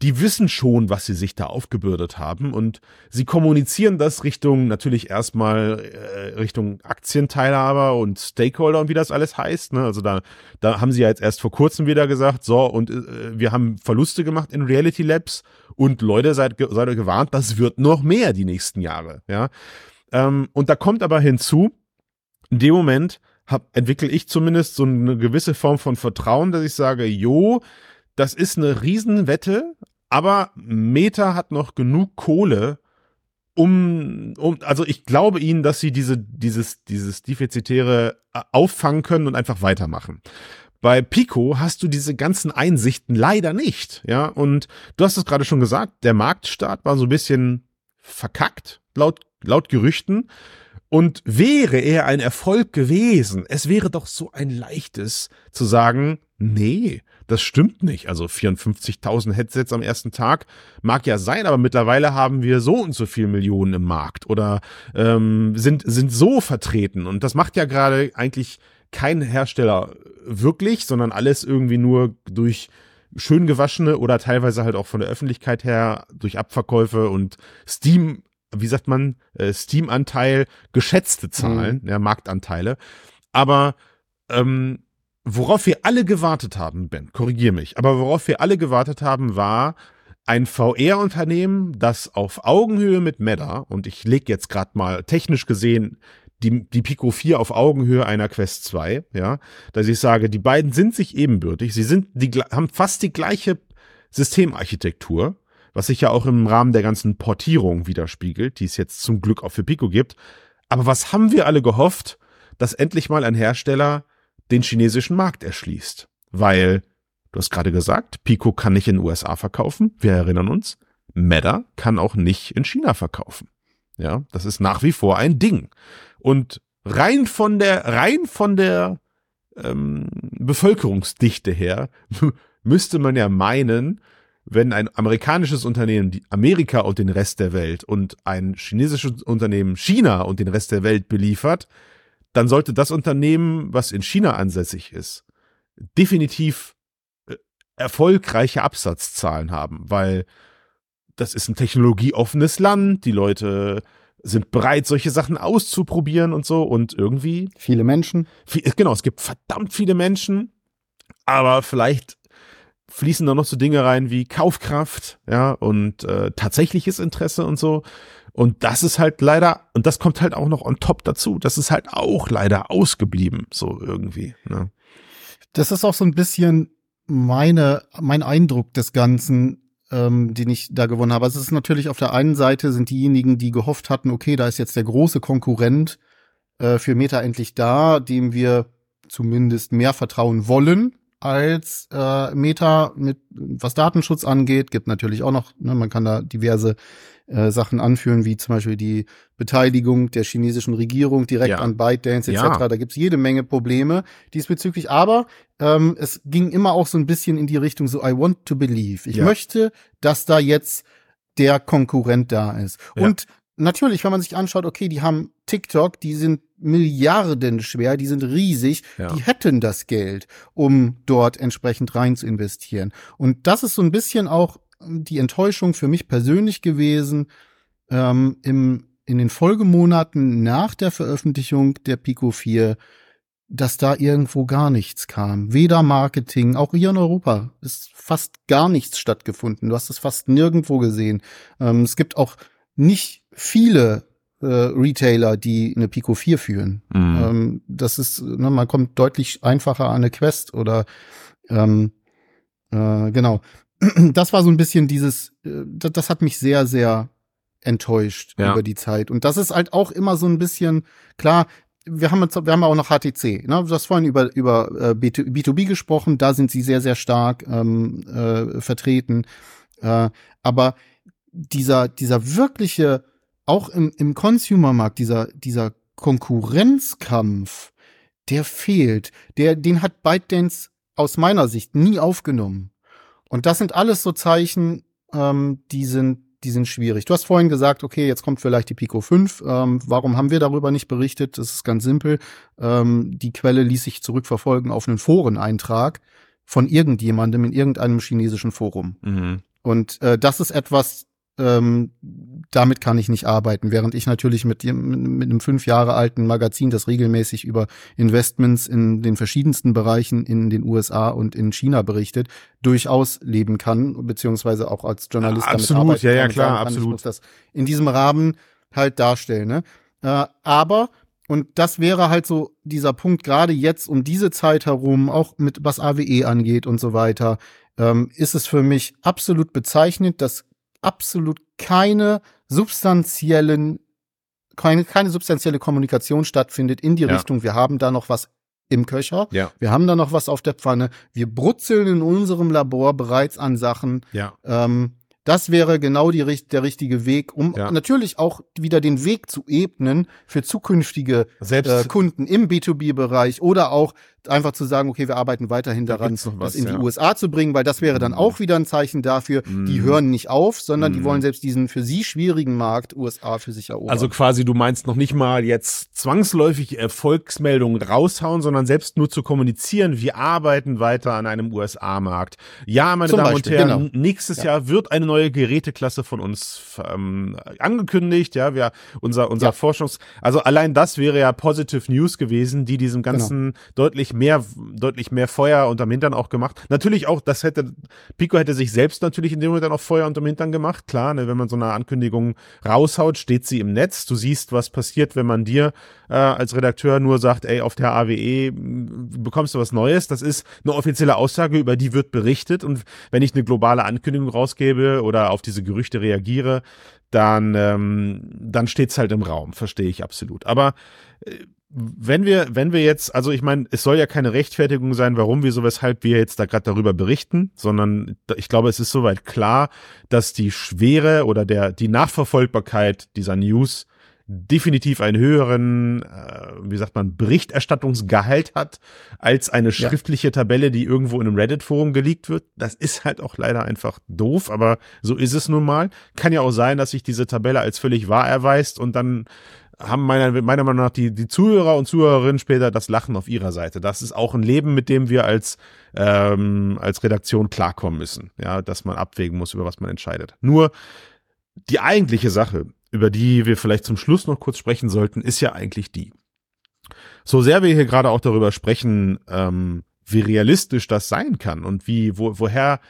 die wissen schon, was sie sich da aufgebürdet haben und sie kommunizieren das Richtung natürlich erstmal äh, Richtung Aktienteilhaber und Stakeholder und wie das alles heißt. Ne? Also da, da haben sie ja jetzt erst vor kurzem wieder gesagt, so und äh, wir haben Verluste gemacht in Reality Labs und Leute seid, seid gewarnt, das wird noch mehr die nächsten Jahre. Ja, ähm, und da kommt aber hinzu, in dem Moment hab, entwickle ich zumindest so eine gewisse Form von Vertrauen, dass ich sage, jo, das ist eine Riesenwette, aber Meta hat noch genug Kohle, um, um, also ich glaube ihnen, dass sie diese, dieses, dieses Defizitäre äh, auffangen können und einfach weitermachen. Bei Pico hast du diese ganzen Einsichten leider nicht, ja. Und du hast es gerade schon gesagt, der Marktstart war so ein bisschen verkackt, laut, laut Gerüchten. Und wäre er ein Erfolg gewesen, es wäre doch so ein leichtes zu sagen, nee, das stimmt nicht. Also 54.000 Headsets am ersten Tag mag ja sein, aber mittlerweile haben wir so und so viel Millionen im Markt oder ähm, sind, sind so vertreten. Und das macht ja gerade eigentlich kein Hersteller wirklich, sondern alles irgendwie nur durch schön gewaschene oder teilweise halt auch von der Öffentlichkeit her durch Abverkäufe und Steam, wie sagt man, äh, Steam-Anteil, geschätzte Zahlen, mhm. ja, Marktanteile. Aber ähm, worauf wir alle gewartet haben, Ben, korrigier mich, aber worauf wir alle gewartet haben, war ein VR-Unternehmen, das auf Augenhöhe mit Meta, und ich lege jetzt gerade mal technisch gesehen die, die Pico 4 auf Augenhöhe einer Quest 2, ja, dass ich sage, die beiden sind sich ebenbürtig, sie sind, die haben fast die gleiche Systemarchitektur, was sich ja auch im Rahmen der ganzen Portierung widerspiegelt, die es jetzt zum Glück auch für Pico gibt. Aber was haben wir alle gehofft, dass endlich mal ein Hersteller den chinesischen Markt erschließt. Weil, du hast gerade gesagt, Pico kann nicht in den USA verkaufen. Wir erinnern uns. Meta kann auch nicht in China verkaufen. Ja, das ist nach wie vor ein Ding. Und rein von der, rein von der ähm, Bevölkerungsdichte her müsste man ja meinen, wenn ein amerikanisches Unternehmen die Amerika und den Rest der Welt und ein chinesisches Unternehmen China und den Rest der Welt beliefert, dann sollte das Unternehmen, was in China ansässig ist, definitiv äh, erfolgreiche Absatzzahlen haben, weil das ist ein technologieoffenes Land, die Leute sind bereit, solche Sachen auszuprobieren und so und irgendwie. Viele Menschen. Viel, genau, es gibt verdammt viele Menschen, aber vielleicht fließen da noch so Dinge rein wie Kaufkraft, ja, und äh, tatsächliches Interesse und so. Und das ist halt leider, und das kommt halt auch noch on top dazu, das ist halt auch leider ausgeblieben, so irgendwie. Ne? Das ist auch so ein bisschen meine, mein Eindruck des Ganzen, ähm, den ich da gewonnen habe. Also es ist natürlich auf der einen Seite sind diejenigen, die gehofft hatten, okay, da ist jetzt der große Konkurrent äh, für Meta endlich da, dem wir zumindest mehr vertrauen wollen als äh, Meta mit was Datenschutz angeht. Gibt natürlich auch noch, ne, man kann da diverse äh, Sachen anführen, wie zum Beispiel die Beteiligung der chinesischen Regierung direkt ja. an ByteDance etc. Ja. Da gibt's jede Menge Probleme diesbezüglich. Aber ähm, es ging immer auch so ein bisschen in die Richtung so, I want to believe. Ich ja. möchte, dass da jetzt der Konkurrent da ist. Und natürlich, wenn man sich anschaut, okay, die haben TikTok, die sind Milliarden schwer, die sind riesig, ja. die hätten das Geld, um dort entsprechend rein zu investieren. Und das ist so ein bisschen auch die Enttäuschung für mich persönlich gewesen, ähm, im, in den Folgemonaten nach der Veröffentlichung der Pico 4, dass da irgendwo gar nichts kam. Weder Marketing, auch hier in Europa ist fast gar nichts stattgefunden. Du hast es fast nirgendwo gesehen. Ähm, es gibt auch nicht viele äh, Retailer, die eine Pico 4 führen. Mhm. Ähm, das ist, ne, man kommt deutlich einfacher an eine Quest oder ähm, äh, genau. Das war so ein bisschen dieses, äh, das, das hat mich sehr, sehr enttäuscht ja. über die Zeit. Und das ist halt auch immer so ein bisschen, klar, wir haben, jetzt, wir haben auch noch HTC. Ne? Du hast vorhin über, über äh, B2B gesprochen, da sind sie sehr, sehr stark ähm, äh, vertreten. Äh, aber dieser, dieser wirkliche, auch im, im Consumermarkt, dieser, dieser Konkurrenzkampf, der fehlt. Der, den hat ByteDance aus meiner Sicht nie aufgenommen. Und das sind alles so Zeichen, ähm, die sind die sind schwierig. Du hast vorhin gesagt, okay, jetzt kommt vielleicht die Pico 5. Ähm, warum haben wir darüber nicht berichtet? Das ist ganz simpel. Ähm, die Quelle ließ sich zurückverfolgen auf einen Foreneintrag von irgendjemandem in irgendeinem chinesischen Forum. Mhm. Und äh, das ist etwas, ähm, damit kann ich nicht arbeiten, während ich natürlich mit, mit einem fünf Jahre alten Magazin, das regelmäßig über Investments in den verschiedensten Bereichen in den USA und in China berichtet, durchaus leben kann, beziehungsweise auch als Journalist ja, absolut, damit arbeiten ja, ja, klar, kann, absolut. Ich muss das in diesem Rahmen halt darstellen. Ne? Äh, aber und das wäre halt so dieser Punkt, gerade jetzt um diese Zeit herum, auch mit was AWE angeht und so weiter, ähm, ist es für mich absolut bezeichnend, dass absolut keine substanziellen, keine, keine substanzielle Kommunikation stattfindet in die ja. Richtung, wir haben da noch was im Köcher. Ja. Wir haben da noch was auf der Pfanne. Wir brutzeln in unserem Labor bereits an Sachen. Ja. Ähm, das wäre genau die, der richtige Weg, um ja. natürlich auch wieder den Weg zu ebnen für zukünftige äh, Kunden im B2B-Bereich oder auch einfach zu sagen, okay, wir arbeiten weiterhin daran, da was, das in die ja. USA zu bringen, weil das wäre dann mhm. auch wieder ein Zeichen dafür, mhm. die hören nicht auf, sondern mhm. die wollen selbst diesen für sie schwierigen Markt USA für sich erobern. Also quasi, du meinst noch nicht mal jetzt zwangsläufig Erfolgsmeldungen raushauen, sondern selbst nur zu kommunizieren, wir arbeiten weiter an einem USA-Markt. Ja, meine Zum Damen Beispiel, und Herren, genau. nächstes ja. Jahr wird eine neue Geräteklasse von uns ähm, angekündigt, ja, wir, unser, unser ja. Forschungs, also allein das wäre ja Positive News gewesen, die diesem genau. Ganzen genau. deutlich mehr, deutlich mehr Feuer unterm Hintern auch gemacht. Natürlich auch, das hätte, Pico hätte sich selbst natürlich in dem Moment dann auch Feuer unterm Hintern gemacht. Klar, ne, wenn man so eine Ankündigung raushaut, steht sie im Netz. Du siehst, was passiert, wenn man dir äh, als Redakteur nur sagt, ey, auf der AWE bekommst du was Neues. Das ist eine offizielle Aussage, über die wird berichtet. Und wenn ich eine globale Ankündigung rausgebe oder auf diese Gerüchte reagiere, dann, ähm, dann steht's halt im Raum, verstehe ich absolut. Aber äh, wenn wir, wenn wir jetzt, also ich meine, es soll ja keine Rechtfertigung sein, warum, wieso, weshalb wir jetzt da gerade darüber berichten, sondern ich glaube, es ist soweit klar, dass die Schwere oder der, die Nachverfolgbarkeit dieser News definitiv einen höheren, äh, wie sagt man, Berichterstattungsgehalt hat als eine schriftliche ja. Tabelle, die irgendwo in einem Reddit-Forum geleakt wird. Das ist halt auch leider einfach doof, aber so ist es nun mal. Kann ja auch sein, dass sich diese Tabelle als völlig wahr erweist und dann haben meiner, meiner Meinung nach die, die Zuhörer und Zuhörerinnen später das Lachen auf ihrer Seite. Das ist auch ein Leben, mit dem wir als, ähm, als Redaktion klarkommen müssen. Ja, dass man abwägen muss, über was man entscheidet. Nur die eigentliche Sache, über die wir vielleicht zum Schluss noch kurz sprechen sollten, ist ja eigentlich die. So sehr wir hier gerade auch darüber sprechen, ähm, wie realistisch das sein kann und wie, wo, woher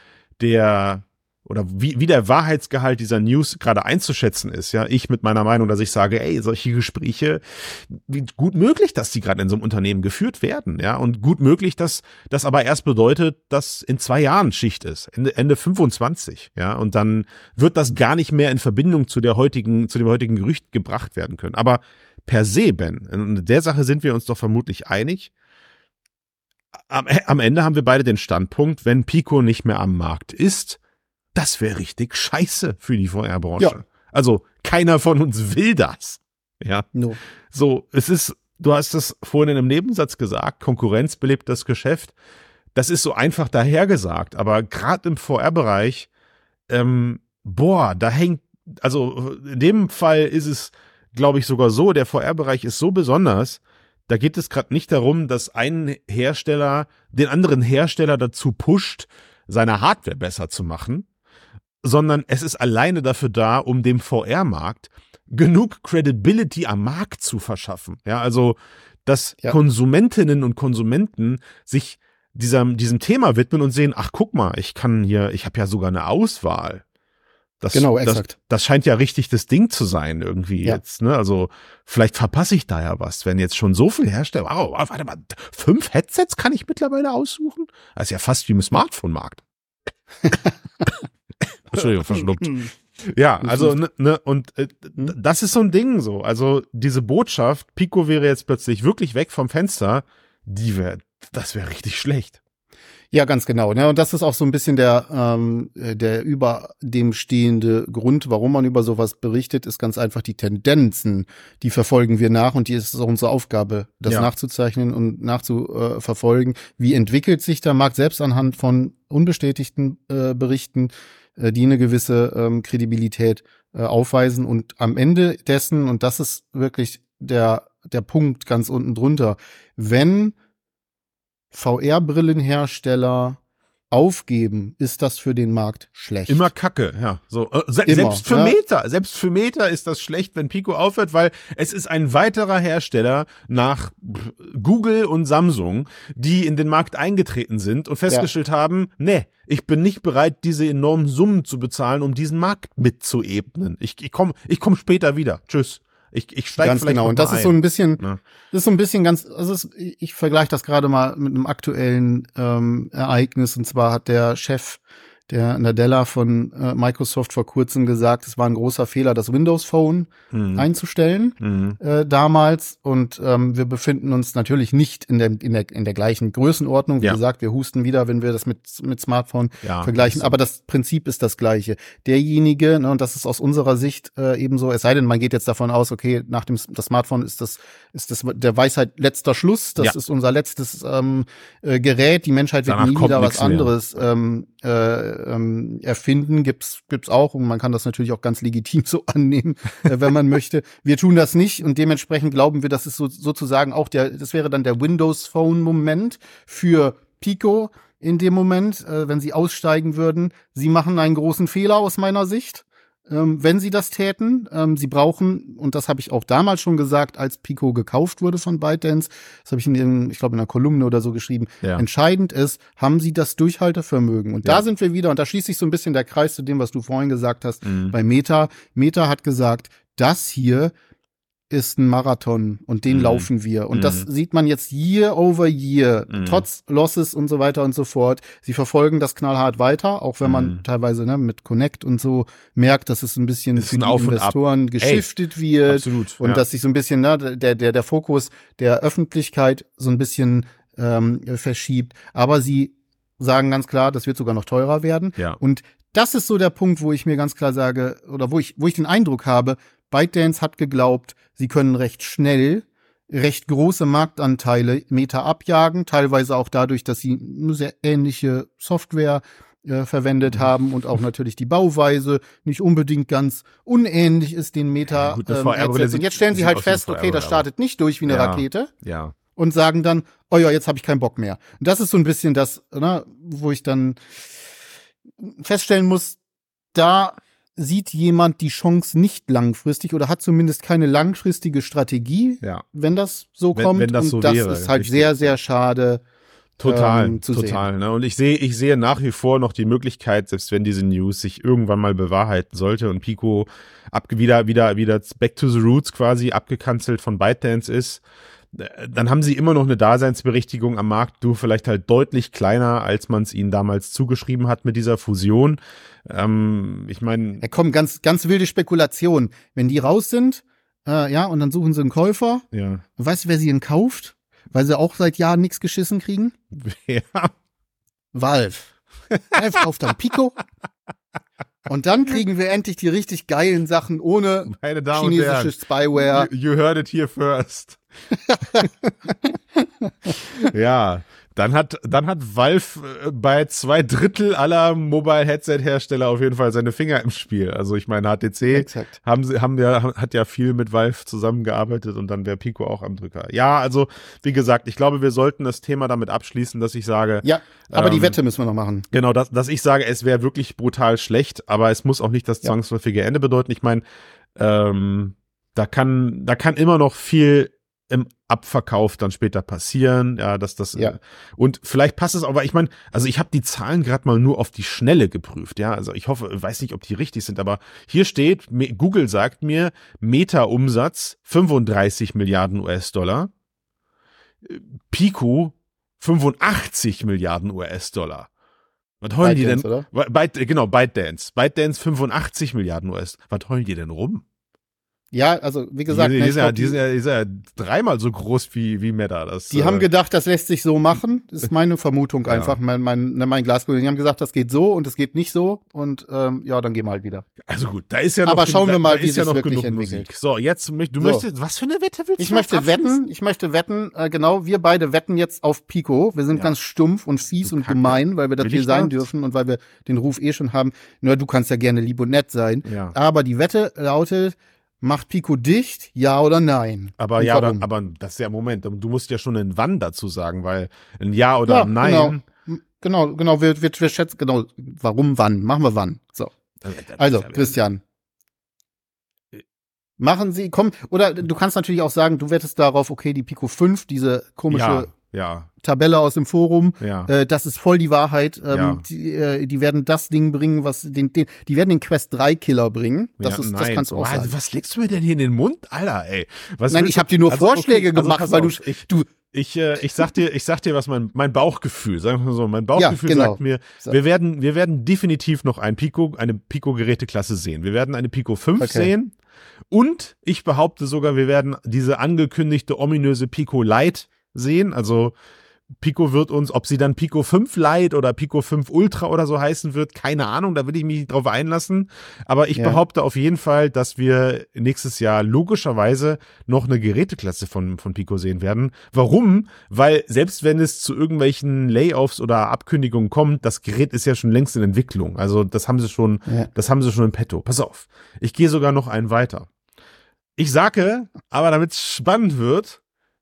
der, oder wie, wie der Wahrheitsgehalt dieser News gerade einzuschätzen ist. Ja, ich mit meiner Meinung, dass ich sage, ey, solche Gespräche, gut möglich, dass die gerade in so einem Unternehmen geführt werden. Ja, und gut möglich, dass das aber erst bedeutet, dass in zwei Jahren Schicht ist, Ende, Ende 25. Ja, und dann wird das gar nicht mehr in Verbindung zu der heutigen, zu dem heutigen Gerücht gebracht werden können. Aber per se, Ben, in der Sache sind wir uns doch vermutlich einig. Am, am Ende haben wir beide den Standpunkt, wenn Pico nicht mehr am Markt ist, das wäre richtig scheiße für die VR-Branche. Ja. Also keiner von uns will das. Ja. No. So, es ist, du hast es vorhin in einem Nebensatz gesagt, Konkurrenz belebt das Geschäft. Das ist so einfach dahergesagt, aber gerade im VR-Bereich, ähm, boah, da hängt, also in dem Fall ist es, glaube ich, sogar so, der VR-Bereich ist so besonders, da geht es gerade nicht darum, dass ein Hersteller den anderen Hersteller dazu pusht, seine Hardware besser zu machen, sondern es ist alleine dafür da, um dem VR-Markt genug Credibility am Markt zu verschaffen. Ja, also, dass Ja. Konsumentinnen und Konsumenten sich diesem, diesem Thema widmen und sehen, ach guck mal, ich kann hier, ich habe ja sogar eine Auswahl. Das, Genau, das, exakt. das scheint ja richtig das Ding zu sein irgendwie Ja. jetzt. Ne? Also vielleicht verpasse ich da ja was, wenn jetzt schon so viel Hersteller. Wow, wow, warte mal, fünf Headsets kann ich mittlerweile aussuchen? Das ist ja fast wie im Smartphone-Markt. Entschuldigung, verschluckt. Ja, also ne, ne, und äh, das ist so ein Ding so. Also diese Botschaft, Pico wäre jetzt plötzlich wirklich weg vom Fenster, die wäre, das wäre richtig schlecht. Ja, ganz genau. Ne? Und das ist auch so ein bisschen der, ähm, äh, der über dem stehende Grund, warum man über sowas berichtet, ist ganz einfach die Tendenzen. Die verfolgen wir nach und die ist auch unsere Aufgabe, das Ja. nachzuzeichnen und nachzuverfolgen. Wie entwickelt sich der Markt selbst anhand von unbestätigten äh, Berichten, äh, die eine gewisse ähm, Kredibilität äh, aufweisen. Und am Ende dessen, und das ist wirklich der, der Punkt ganz unten drunter, wenn VR-Brillenhersteller aufgeben, ist das für den Markt schlecht. Immer Kacke, ja. So, äh, se Immer, selbst für ja. Meta, selbst für Meta ist das schlecht, wenn Pico aufhört, weil es ist ein weiterer Hersteller nach Google und Samsung, die in den Markt eingetreten sind und festgestellt haben, nee, ich bin nicht bereit, diese enormen Summen zu bezahlen, um diesen Markt mitzuebnen. Ich, ich komme ich komm später wieder. Tschüss. Ich, ich steige Ganz genau. Und das ist so ein. bisschen, Ja. das ist so ein bisschen ganz, also es, ich vergleiche das gerade mal mit einem aktuellen ähm, Ereignis. Und zwar hat der Chef der Nadella von äh, Microsoft vor kurzem gesagt, es war ein großer Fehler, das Windows Phone Mhm. einzustellen Mhm. äh, damals. Und ähm, wir befinden uns natürlich nicht in der, in der, in der gleichen Größenordnung. Wie Ja. gesagt, wir husten wieder, wenn wir das mit, mit Smartphone Ja, vergleichen. das- Aber das Prinzip ist das gleiche. Derjenige, ne, und das ist aus unserer Sicht äh, ebenso, es sei denn, man geht jetzt davon aus, okay, nach dem das Smartphone ist das, ist das der Weisheit letzter Schluss, das Ja. ist unser letztes ähm, äh, Gerät, die Menschheit wird Danach nie wieder was mehr. anderes ähm, äh, ähm, erfinden, gibt's gibt's auch und man kann das natürlich auch ganz legitim so annehmen, äh, wenn man möchte. Wir tun das nicht und dementsprechend glauben wir, das ist so, sozusagen auch der, das wäre dann der Windows Phone Moment für Pico in dem Moment, äh, wenn sie aussteigen würden. Sie machen einen großen Fehler aus meiner Sicht. Ähm, wenn sie das täten, ähm, sie brauchen, und das habe ich auch damals schon gesagt, als Pico gekauft wurde von ByteDance, das habe ich in dem, ich glaube in einer Kolumne oder so geschrieben, Ja. entscheidend ist, haben sie das Durchhaltevermögen. Und Ja. da sind wir wieder, und da schließt sich so ein bisschen der Kreis zu dem, was du vorhin gesagt hast, Mhm. bei Meta. Meta hat gesagt, das hier ist ein Marathon und den Mhm. laufen wir. Und das Mhm. sieht man jetzt year over year, Mhm. trotz Losses und so weiter und so fort. Sie verfolgen das knallhart weiter, auch wenn man Mhm. teilweise ne, mit Connect und so merkt, dass es ein bisschen Es für die Ab. Investoren geschiftet wird. Absolut. Und ja. dass sich so ein bisschen, ne, der, der, der Fokus der Öffentlichkeit so ein bisschen ähm, verschiebt. Aber sie sagen ganz klar, das wird sogar noch teurer werden. ja. Und das ist so der Punkt, wo ich mir ganz klar sage, oder wo ich, wo ich den Eindruck habe, ByteDance hat geglaubt, sie können recht schnell recht große Marktanteile Meta abjagen, teilweise auch dadurch, dass sie eine sehr ähnliche Software äh, verwendet Mhm. haben und auch natürlich die Bauweise nicht unbedingt ganz unähnlich ist den Meta. Ja, gut, ähm, Headsets. und jetzt stellen sie halt fest, okay, das startet nicht durch wie eine Ja. Rakete ja. und sagen dann, oh ja, jetzt habe ich keinen Bock mehr. Und das ist so ein bisschen das, ne, wo ich dann feststellen muss, da sieht jemand die Chance nicht langfristig oder hat zumindest keine langfristige Strategie, Ja. wenn das so Wenn- kommt. wenn das und so das wäre, ist halt richtig. sehr, sehr schade. Total, ähm, total. Ne? Und ich sehe, ich sehe nach wie vor noch die Möglichkeit, selbst wenn diese News sich irgendwann mal bewahrheiten sollte und Pico ab, wieder, wieder, wieder back to the roots quasi abgekanzelt von ByteDance ist, dann haben sie immer noch eine Daseinsberechtigung am Markt, du vielleicht halt deutlich kleiner, als man es ihnen damals zugeschrieben hat mit dieser Fusion. Ähm, ich meine, Ja, komm, ganz, ganz wilde Spekulation. Wenn die raus sind, äh, ja, und dann suchen sie einen Käufer, ja, weißt du, wer sie denn kauft? Weil sie auch seit Jahren nichts geschissen kriegen? ja, Valve. Valve kauft dann Pico. Und dann kriegen wir endlich die richtig geilen Sachen ohne chinesisches Spyware. You, you heard it here first. ja, dann hat, dann hat Valve äh, bei zwei Drittel aller Mobile-Headset-Hersteller auf jeden Fall seine Finger im Spiel. Also ich meine, HTC Exakt. haben sie, haben ja, hat ja viel mit Valve zusammengearbeitet und dann wäre Pico auch am Drücker. Ja, also wie gesagt, ich glaube, wir sollten das Thema damit abschließen, dass ich sage, Ja, aber die Ähm, Wette müssen wir noch machen. Genau, dass, dass ich sage, es wäre wirklich brutal schlecht, aber es muss auch nicht das zwangsläufige Ende bedeuten. Ich meine, ähm, da kann, da kann immer noch viel im Abverkauf dann später passieren, ja, dass das Ja. und vielleicht passt es auch, aber ich meine, also ich habe die Zahlen gerade mal nur auf die Schnelle geprüft, ja, also ich hoffe, weiß nicht, ob die richtig sind, aber hier steht, Google sagt mir Meta-Umsatz 35 Milliarden US-Dollar, Äh, Pico 85 Milliarden US-Dollar. Was heulen die denn? ByteDance, oder? Byte, genau, ByteDance. ByteDance 85 Milliarden US. Was heulen die denn rum? Ja, also wie gesagt, die, ne, die, ich ist ja, glaub, die, ist ja, die ist ja dreimal so groß wie, wie Meta. Das, Die äh, haben gedacht, das lässt sich so machen. Das ist meine Vermutung Ja. einfach, mein, mein, ne, mein Glaskugel. Die haben gesagt, das geht so und es geht nicht so. Und ähm, ja, dann gehen wir halt wieder. Also gut, da ist ja noch Aber schauen wir mal, wie ist ja noch wirklich genug entwickelt. Musik. So, jetzt du So. möchtest was für eine Wette willst Ich du möchte jetzt abschließen? wetten, ich möchte wetten, äh, genau, wir beide wetten jetzt auf Pico. Wir sind Ja. ganz stumpf und fies Du und gemein, weil wir das hier ich sein dürfen und weil wir den Ruf eh schon haben. Nur du kannst ja gerne lieb und nett sein. Ja. Aber die Wette lautet, macht Pico dicht, ja oder nein? Aber Und ja, oder, aber das ist ja Moment, du musst ja schon ein Wann dazu sagen, weil ein Ja oder Ja, ein Nein. Genau, genau, genau wir, wir, wir schätzen, genau, warum, wann, machen wir wann. So. Also, Christian. Machen Sie, komm, oder du kannst natürlich auch sagen, du wettest darauf, okay, die Pico 5, diese komische Ja, ja, Tabelle aus dem Forum, ja. äh, das ist voll die Wahrheit. Ähm, Ja. die, äh, die werden das Ding bringen, was den, den die werden den Quest 3 Killer bringen. Das ja, ist, nein. das kannst du auch Boah, sagen. Was legst du mir denn hier in den Mund, Alter, ey? Was Nein, ich habe dir nur Also, Vorschläge okay, also gemacht, pass weil du, ich, du, Ich, äh, ich sag dir, ich sag dir, was mein, mein Bauchgefühl, sagen wir mal so, mein Bauchgefühl genau. sagt mir, wir werden, wir werden definitiv noch ein Pico, eine Pico-Geräteklasse sehen. Wir werden eine Pico 5 Okay. sehen. Und ich behaupte sogar, wir werden diese angekündigte ominöse Pico Lite sehen. Also Pico wird uns, ob sie dann Pico 5 Lite oder Pico 5 Ultra oder so heißen wird, keine Ahnung, da will ich mich nicht drauf einlassen. Aber ich Ja. behaupte auf jeden Fall, dass wir nächstes Jahr logischerweise noch eine Geräteklasse von, von Pico sehen werden. Warum? Weil selbst wenn es zu irgendwelchen Layoffs oder Abkündigungen kommt, das Gerät ist ja schon längst in Entwicklung. Also das haben sie schon, Ja. das haben sie schon im Petto. Pass auf. Ich gehe sogar noch einen weiter. Ich sage, aber damit es spannend wird,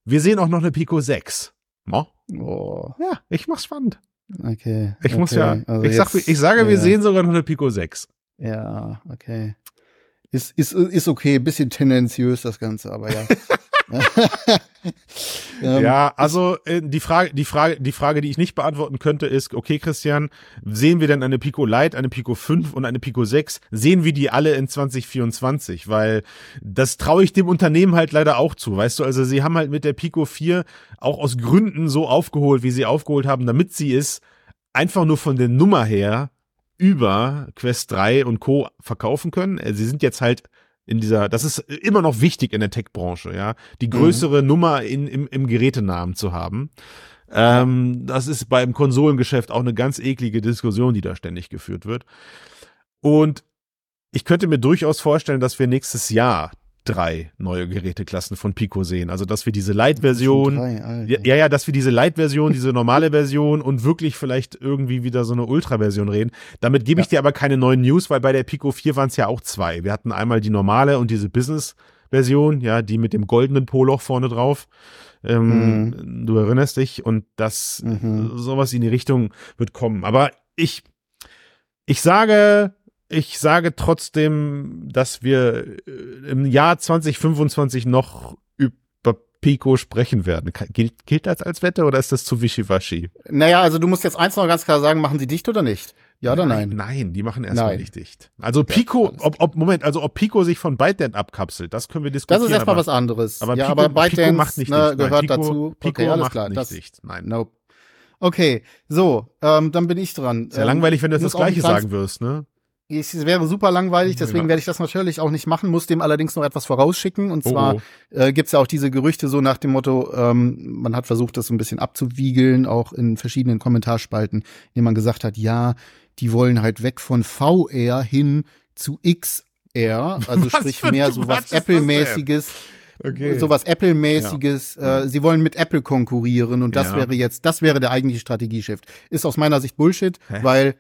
wir sehen auch noch eine Pico 6. Mo? oh, Ja, ich mach's spannend. okay. Ich muss okay. ja, also ich, sag, jetzt- ich sage, wir ja. sehen sogar noch eine Pico 6. Ja, okay. Ist, ist, ist okay, bisschen tendenziös das Ganze, aber ja. ähm, ja, also äh, die Frage, die Frage, die Frage, die ich nicht beantworten könnte, ist: Okay, Christian, sehen wir denn eine Pico Lite, eine Pico 5 und eine Pico 6? Sehen wir die alle in 2024? Weil das traue ich dem Unternehmen halt leider auch zu, weißt du? Also sie haben halt mit der Pico 4 auch aus Gründen so aufgeholt, wie sie aufgeholt haben, damit sie es einfach nur von der Nummer her über Quest 3 und Co. verkaufen können. Äh, Sie sind jetzt halt in dieser, das ist immer noch wichtig in der Tech-Branche, ja, die größere Nummer in, im, im Gerätenamen zu haben. Ähm, das ist beim Konsolengeschäft auch eine ganz eklige Diskussion, die da ständig geführt wird. Und ich könnte mir durchaus vorstellen, dass wir nächstes Jahr drei neue Geräteklassen von Pico sehen. Also, dass wir diese Alter. ja, ja, ja, dass wir diese Lite-Version, diese normale Version und wirklich vielleicht irgendwie wieder so eine Ultra-Version reden. Damit gebe ich dir aber keine neuen News, weil bei der Pico 4 waren es ja auch zwei. Wir hatten einmal die normale und diese Business-Version, ja, die mit dem goldenen Poloch vorne drauf. Ähm, Du erinnerst dich und das, Mhm. sowas in die Richtung wird kommen. Aber ich, ich sage, ich sage trotzdem, dass wir äh, im Jahr 2025 noch über Pico sprechen werden. Gilt, gilt das als Wette oder ist das zu wischiwaschi? Naja, also du musst jetzt eins noch ganz klar sagen, machen sie dicht oder nicht? Ja oder nein? Nein, die machen erstmal Nein. nicht dicht. Also Pico, ob, ob, Moment, also ob Pico sich von ByteDance abkapselt, das können wir diskutieren. Das ist erstmal was anderes. aber ja, Pico, aber Pico ByteDance macht nicht ne, dicht. Nein, gehört Pico, dazu. Pico okay, alles macht klar. nicht das, dicht. Nein. Nope. Okay, so, ähm, dann bin ich dran. Ist ja ähm, langweilig, wenn du das muss auch Gleiche sagen wirst, ne? Es wäre super langweilig, deswegen Ja. werde ich das natürlich auch nicht machen, muss dem allerdings noch etwas vorausschicken. Und Oh, zwar oh. äh, gibt's ja auch diese Gerüchte so nach dem Motto, ähm, man hat versucht, das so ein bisschen abzuwiegeln, auch in verschiedenen Kommentarspalten, indem man gesagt hat, ja, die wollen halt weg von VR hin zu XR, also Was sprich mehr so was? Apple-mäßiges. Okay. sowas Apple-mäßiges. Äh, sie wollen mit Apple konkurrieren und das Ja. wäre jetzt, das wäre der eigentliche Strategieshift. Ist aus meiner Sicht Bullshit, Hä? weil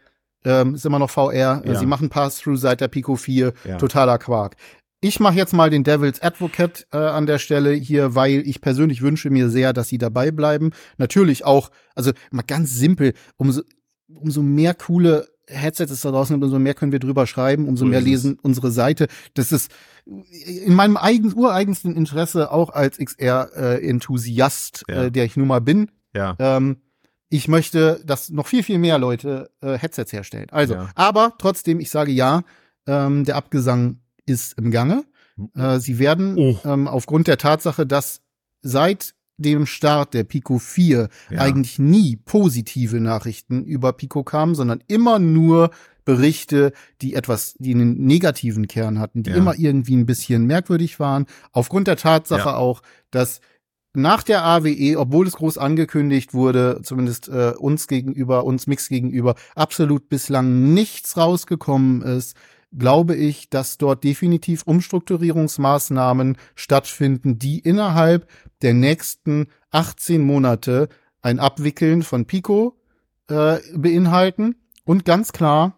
ähm, ist immer noch VR. Ja. Sie machen Pass-Through seit der Pico 4. Ja. Totaler Quark. Ich mache jetzt mal den Devil's Advocate äh, an der Stelle hier, weil ich persönlich wünsche mir sehr, dass sie dabei bleiben. Natürlich auch, also mal ganz simpel, umso, umso mehr coole Headsets es da draußen gibt, umso mehr können wir drüber schreiben, umso So mehr lesen unsere Seite. Das ist in meinem eigen, ureigensten Interesse auch als XR-Enthusiast, Ja. äh, der ich nun mal bin. Ja. Ähm, ich möchte, dass noch viel, viel mehr Leute äh, Headsets herstellen. Also, Ja. aber trotzdem, ich sage ja, ähm, der Abgesang ist im Gange. Äh, sie werden Oh. ähm, aufgrund der Tatsache, dass seit dem Start der Pico 4 Ja. eigentlich nie positive Nachrichten über Pico kamen, sondern immer nur Berichte, die etwas, die einen negativen Kern hatten, die Ja. immer irgendwie ein bisschen merkwürdig waren. Aufgrund der Tatsache Ja. auch, dass nach der AWE, obwohl es groß angekündigt wurde, zumindest äh, uns gegenüber, uns Mix gegenüber, absolut bislang nichts rausgekommen ist, glaube ich, dass dort definitiv Umstrukturierungsmaßnahmen stattfinden, die innerhalb der nächsten 18 Monate ein Abwickeln von Pico äh, beinhalten und ganz klar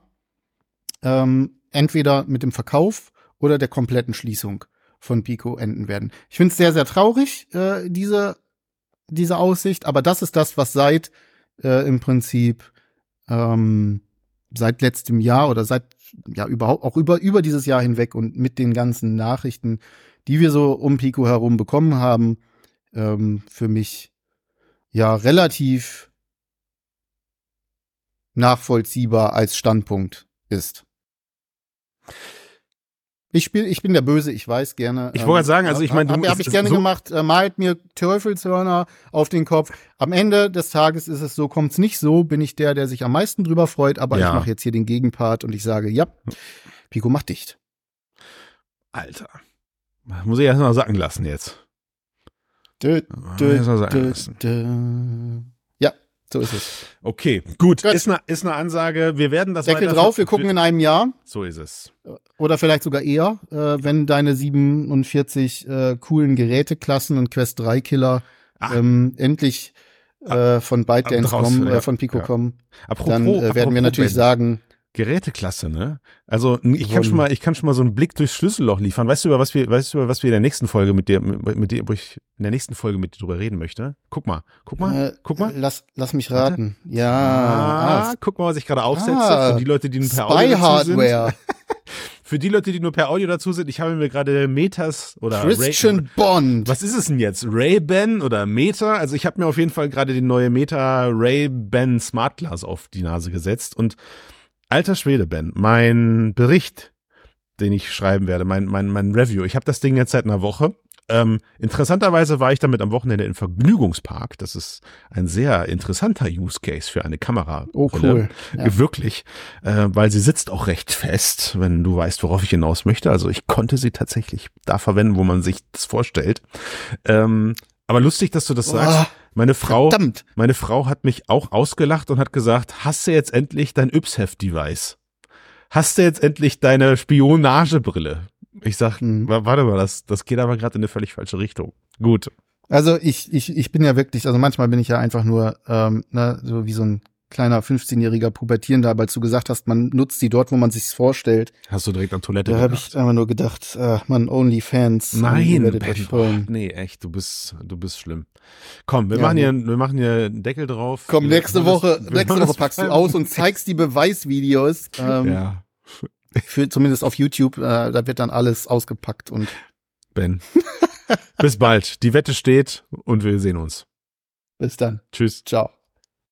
ähm, entweder mit dem Verkauf oder der kompletten Schließung von Pico enden werden. Ich finde es sehr, sehr traurig, äh, diese, diese Aussicht, aber das ist das, was seit äh, im Prinzip ähm, seit letztem Jahr oder seit ja überhaupt auch über über dieses Jahr hinweg und mit den ganzen Nachrichten, die wir so um Pico herum bekommen haben, ähm, für mich ja relativ nachvollziehbar als Standpunkt ist. Ich spiel, ich bin der Böse, ich weiß gerne. Ich wollte gerade sagen, also ich meine, du- habe hab ich gerne so- gemacht, äh, malt mir Teufelshörner auf den Kopf. Am Ende des Tages ist es so, kommt's nicht so, bin ich der, der sich am meisten drüber freut, aber Ja. ich mache jetzt hier den Gegenpart und ich sage, ja, Pico macht dicht. Alter. Muss ich erst mal sacken lassen jetzt. Dö, Dö, dö, lassen. dö. Ja, so ist es. Okay, gut. Gut. Ist eine ist eine Ansage. Wir werden das Deckel weiter- drauf, wir gucken in einem Jahr So ist es. oder vielleicht sogar eher, äh, wenn deine 47 äh, coolen Geräteklassen und Quest 3 Killer Ach. ähm, endlich äh, von ByteDance kommen, ja, äh, von Pico ja. kommen, Apropos, dann äh, werden wir natürlich Ben. sagen, Geräteklasse, ne? Also ich kann schon mal, ich kann schon mal so einen Blick durchs Schlüsselloch liefern. Weißt du über was wir, weißt du über was wir in der nächsten Folge mit dir, mit, mit dir, wo ich in der nächsten Folge mit dir drüber reden möchte? Guck mal, guck mal, äh, guck mal. lass, lass mich Warte. raten. Ja, Ah, ah, guck mal, was ich gerade aufsetze. Ah, für die Leute, die nur per Audio Spy dazu sind. Hardware, Für die Leute, die nur per Audio dazu sind, ich habe mir gerade Metas oder Ray, Christian Bond. Was ist es denn jetzt? Ray-Ban oder Meta? Also ich habe mir auf jeden Fall gerade die neue Meta Ray-Ban Smart Glass auf die Nase gesetzt und alter Schwede, Ben, mein Bericht, den ich schreiben werde, mein, mein, mein Review, ich habe das Ding jetzt seit einer Woche. Ähm, interessanterweise war ich damit am Wochenende im Vergnügungspark. Das ist ein sehr interessanter Use Case für eine Kamera. Oh, cool. Ja. Wirklich, äh, weil sie sitzt auch recht fest, wenn du weißt, worauf ich hinaus möchte. Also ich konnte sie tatsächlich da verwenden, wo man sich das vorstellt. Ähm, aber lustig, dass du das sagst. Oh, Meine Frau, verdammt. meine Frau hat mich auch ausgelacht und hat gesagt, hast du jetzt endlich dein Yps-Heft-Device? Hast du jetzt endlich deine Spionagebrille? Ich sag, Mhm. wa- warte mal, das, das geht aber gerade in eine völlig falsche Richtung. Gut. Also ich, ich, ich bin ja wirklich, also manchmal bin ich ja einfach nur ähm, ne, so wie so ein kleiner 15-jähriger Pubertierender, weil du gesagt hast, man nutzt die dort, wo man sich's vorstellt. Hast du direkt an Toilette Da habe ich einfach nur gedacht, äh, man, Onlyfans. Nein, boah, nee, echt, du bist, du bist schlimm. Komm, wir Ja, machen nee. hier, wir machen hier einen Deckel drauf. Komm, Wir nächste Woche, das- nächste Woche packst du aus und zeigst die Beweisvideos. Ähm, Ja, für, zumindest auf YouTube, äh, da wird dann alles ausgepackt und Ben. Bis bald. Die Wette steht und wir sehen uns. bis dann. Tschüss. Ciao.